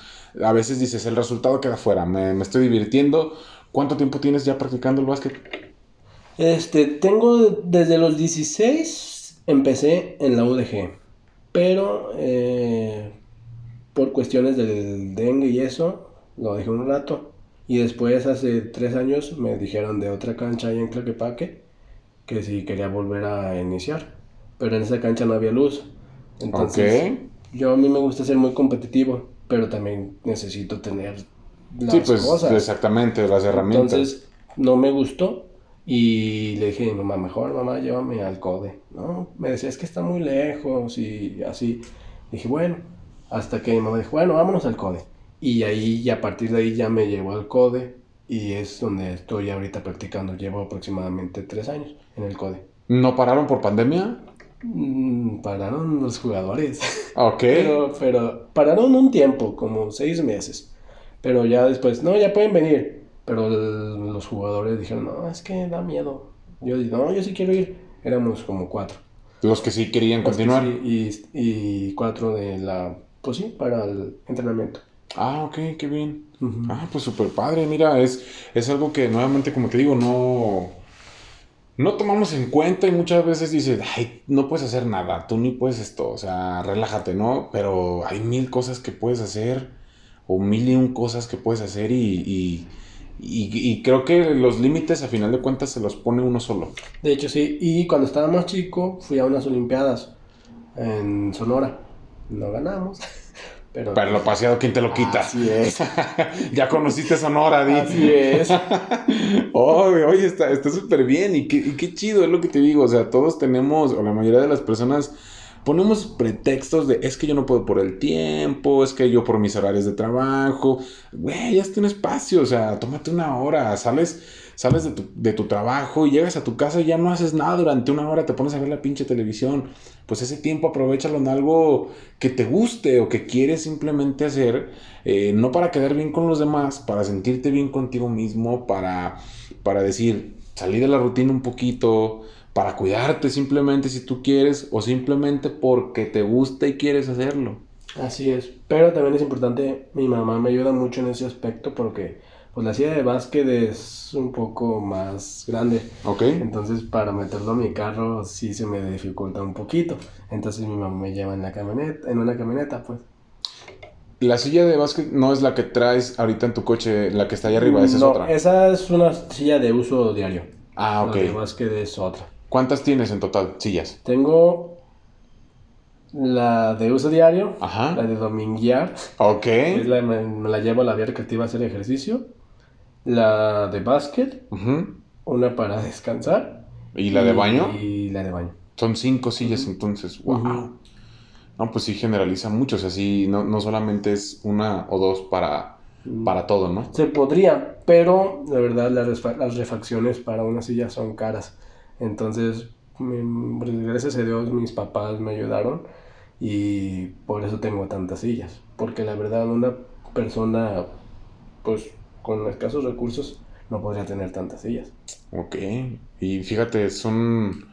a veces dices, el resultado queda fuera, me, me estoy divirtiendo. ¿Cuánto tiempo tienes ya practicando el básquet? Este, tengo desde los 16 empecé en la UDG, pero eh, por cuestiones del dengue y eso, lo dejé un rato. Y después, hace tres años, me dijeron de otra cancha ahí en Claquepaque que si quería volver a iniciar. Pero en esa cancha no había luz. Entonces, Ok. yo a mí me gusta ser muy competitivo, pero también necesito tener las Sí, pues cosas. exactamente, las herramientas. Entonces, no me gustó y le dije a mi mamá, mejor mamá, llévame al CODE. No, me decía, es que está muy lejos y así. Dije, bueno, hasta que mi mamá dijo, bueno, vámonos al CODE. Y ahí, y a partir de ahí ya me llevó al CODE y es donde estoy ahorita practicando. Llevo aproximadamente tres años en el CODE. ¿No pararon por pandemia? Mm, pararon los jugadores. Ok. Pero, pero pararon un tiempo, como seis meses. Pero ya después, no, ya pueden venir. Pero el- los jugadores dijeron, no, es que da miedo. Yo dije, no, yo sí quiero ir. Éramos como cuatro. Los que sí querían Los que continuar. sí, y, y cuatro de la, pues sí, para el entrenamiento. Ah, ok, qué bien. Ah, pues súper padre, mira, es, es algo que nuevamente, como te digo, no, no tomamos en cuenta y muchas veces dices, ay, no puedes hacer nada, tú ni puedes esto, o sea, relájate, ¿no? Pero hay mil cosas que puedes hacer o mil y un cosas que puedes hacer y, y, y- y creo que los límites a final de cuentas se los pone uno solo. De hecho, sí. Y cuando estaba más chico, fui a unas Olimpiadas en Sonora. No ganamos. Pero, Pero lo paseado, ¿quién te lo quita? Así es. ya conociste Sonora, Di. Así es. Oye, oye, está está súper bien y qué, y qué chido es lo que te digo. O sea, todos tenemos, o la mayoría de las personas, ponemos pretextos de es que yo no puedo por el tiempo, es que yo por mis horarios de trabajo. Güey, ya está un espacio, o sea, tómate una hora, sales, sales de tu, de tu trabajo y llegas a tu casa y ya no haces nada durante una hora, te pones a ver la pinche televisión. Pues ese tiempo aprovechalo en algo que te guste o que quieres simplemente hacer, eh, no para quedar bien con los demás, para sentirte bien contigo mismo, para, para decir, salí de la rutina un poquito, para cuidarte simplemente si tú quieres o simplemente porque te gusta y quieres hacerlo. Así es, pero también es importante, mi mamá me ayuda mucho en ese aspecto porque pues la silla de básquet es un poco más grande, ¿Ok? entonces para meterlo a mi carro sí se me dificulta un poquito, entonces mi mamá me lleva en la camioneta, en una camioneta pues. La silla de básquet no es la que traes ahorita en tu coche, la que está ahí arriba, esa es otra. esa es una silla de uso diario. Ah, La de ok. básquet es otra. ¿Cuántas tienes en total? Sillas. Tengo la de uso diario, Ajá. la de dominguear, Ok. es la, me, me la llevo a la vía recreativa a hacer ejercicio, la de básquet, una para descansar. ¿Y la de baño? Y la de baño. Son cinco sillas entonces. Wow. No, pues sí generaliza mucho. O sea, sí, no, no solamente es una o dos para, para todo, ¿no? Se podría, pero la verdad las, las refacciones para una silla son caras. Entonces, gracias a Dios mis papás me ayudaron y por eso tengo tantas sillas. Porque la verdad una persona pues con escasos recursos no podría tener tantas sillas. Ok. Y fíjate, son...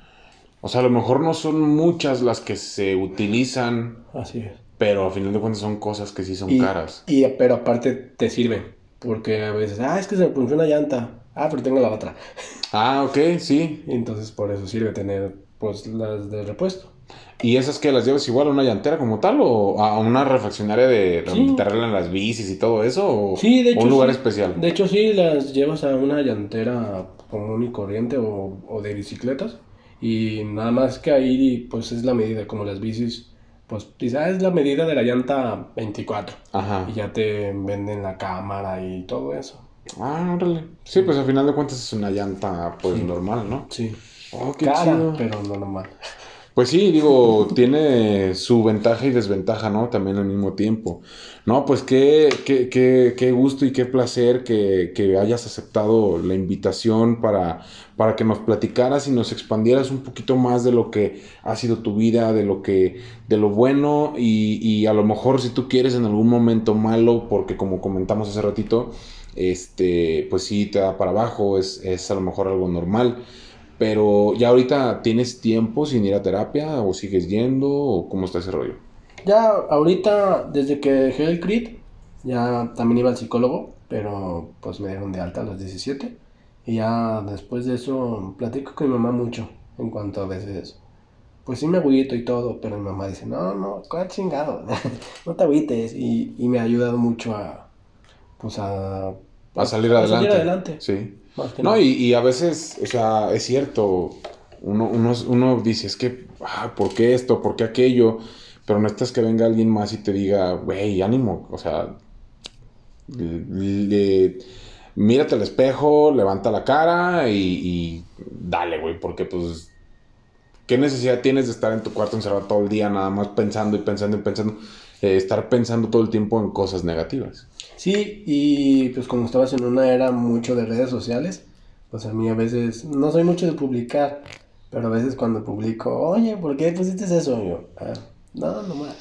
O sea, a lo mejor no son muchas las que se utilizan, Así es. pero a final de cuentas son cosas que sí son Y, caras. y- pero aparte te sirven. Porque a veces, ah, es que se me punchó una llanta. Ah, pero tengo la otra. Ah, ok, sí. Entonces por eso sirve tener pues las de repuesto. ¿Y esas que las llevas igual a una llantera como tal o a una refaccionaria de Sí. donde te arreglan las bicis y todo eso? ¿O Sí, de hecho. un lugar sí. especial? De hecho, sí, las llevas a una llantera común y corriente o, o de bicicletas. Y nada más que ahí, pues es la medida, como las bicis. Pues dice, ah, es la medida de la llanta 24. Ajá. Y ya te venden la cámara y todo eso. Ah, órale. Sí, pues al final de cuentas es una llanta pues Sí. normal, ¿no? Sí. Oh, qué Cara, chido. pero no normal. Pues sí, digo, tiene su ventaja y desventaja, ¿no? También al mismo tiempo. No, pues qué, qué, qué, qué gusto y qué placer que, que hayas aceptado la invitación para, para que nos platicaras y nos expandieras un poquito más de lo que ha sido tu vida, de lo que, de lo bueno y, y a lo mejor si tú quieres en algún momento malo, porque como comentamos hace ratito, este, pues sí te da para abajo, es, es a lo mejor algo normal. Pero ya ahorita tienes tiempo sin ir a terapia o sigues yendo o cómo está ese rollo. Ya ahorita, desde que dejé el CRIT, ya también iba al psicólogo, pero pues me dieron de alta a los 17. Y ya después de eso platico con mi mamá mucho en cuanto a veces, pues sí me agüito y todo, pero mi mamá dice, no, no, ¿cuál chingado? no te agüites. Y, y me ha ayudado mucho a, pues a A salir A adelante. salir adelante. Sí. No, y, y a veces, o sea, es cierto, uno, uno, uno dice, es que, ah, ¿por qué esto? ¿Por qué aquello? Pero necesitas que venga alguien más y te diga, güey, ánimo, o sea, le- le- mírate al espejo, levanta la cara y, y dale, güey, porque pues, ¿qué necesidad tienes de estar en tu cuarto encerrado todo el día nada más pensando y pensando y pensando? Eh, estar pensando todo el tiempo en cosas negativas. Sí, y pues como estabas en una era mucho de redes sociales, pues a mí a veces, no soy mucho de publicar, pero a veces cuando publico, oye, ¿por qué pusiste eso? Y yo, "Ah, no, no más.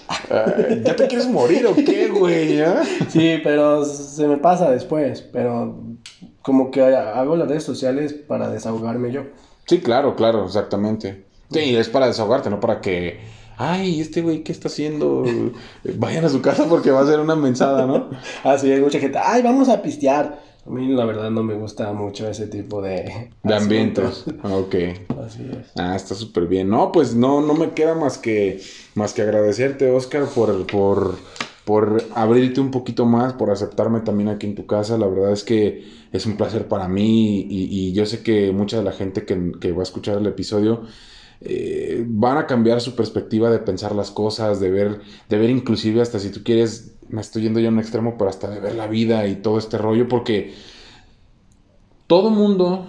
¿Ya te quieres morir o qué, güey? ah? Sí, pero se me pasa después, pero como que hago las redes sociales para desahogarme yo. Sí, claro, claro, exactamente. Sí, es para desahogarte, no para que, ay, este güey, ¿qué está haciendo? Vayan a su casa porque va a ser una mensada, ¿no? Así hay mucha gente, ay, vamos a pistear. A mí la verdad no me gusta mucho ese tipo de... De ambientes. Ah, Ok. Así es. Ah, está súper bien. No, pues no, no me queda más que, más que agradecerte, Oscar, por, por, por abrirte un poquito más, por aceptarme también aquí en tu casa. La verdad es que es un placer para mí y, y yo sé que mucha de la gente que, que va a escuchar el episodio eh, van a cambiar su perspectiva de pensar las cosas, de ver, de ver inclusive hasta si tú quieres, me estoy yendo yo a un extremo, pero hasta de ver la vida y todo este rollo, porque todo mundo,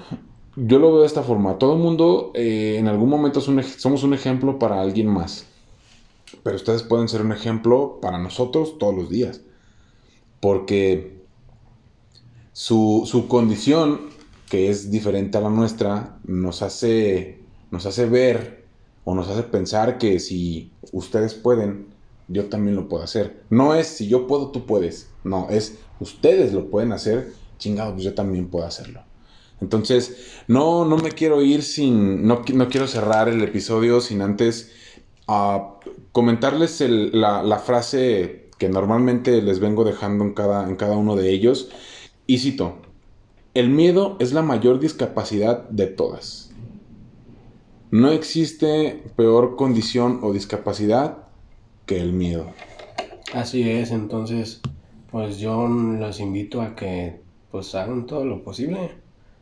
yo lo veo de esta forma, todo mundo eh, en algún momento somos un ejemplo para alguien más, pero ustedes pueden ser un ejemplo para nosotros todos los días, porque su, su condición, que es diferente a la nuestra, nos hace, nos hace ver o nos hace pensar que si ustedes pueden, yo también lo puedo hacer. No es si yo puedo, tú puedes. No, es ustedes lo pueden hacer, chingado, pues yo también puedo hacerlo. Entonces, no, no me quiero ir sin, no, no quiero cerrar el episodio sin antes ah, comentarles el- la, la frase que normalmente les vengo dejando en cada, en cada uno de ellos. Y cito, el miedo es la mayor discapacidad de todas. No existe peor condición o discapacidad que el miedo. Así es, entonces, pues yo los invito a que pues hagan todo lo posible,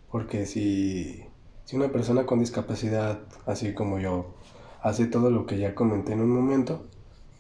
porque si, si una persona con discapacidad, así como yo, hace todo lo que ya comenté en un momento,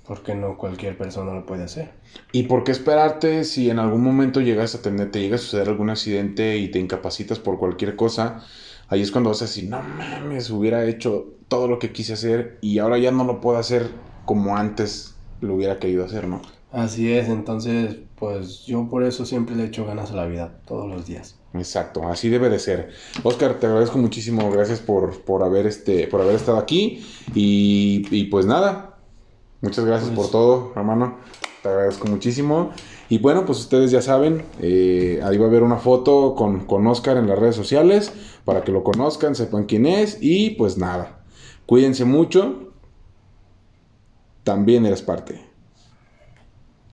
¿por qué no cualquier persona lo puede hacer? ¿Y por qué esperarte si en algún momento llegas a tener, te llega a suceder algún accidente y te incapacitas por cualquier cosa? Ahí es cuando vas a decir, no mames, hubiera hecho todo lo que quise hacer y ahora ya no lo puedo hacer como antes lo hubiera querido hacer, ¿no? Así es, entonces, pues yo por eso siempre le echo ganas a la vida, todos los días. Exacto, así debe de ser. Oscar, te agradezco muchísimo, gracias por, por, haber, este, por haber estado aquí y, y pues nada, muchas gracias Pues- por todo, hermano, te agradezco muchísimo. Y bueno, pues ustedes ya saben, eh, ahí va a haber una foto con, con Oscar en las redes sociales para que lo conozcan, sepan quién es y pues nada, cuídense mucho, también eres parte.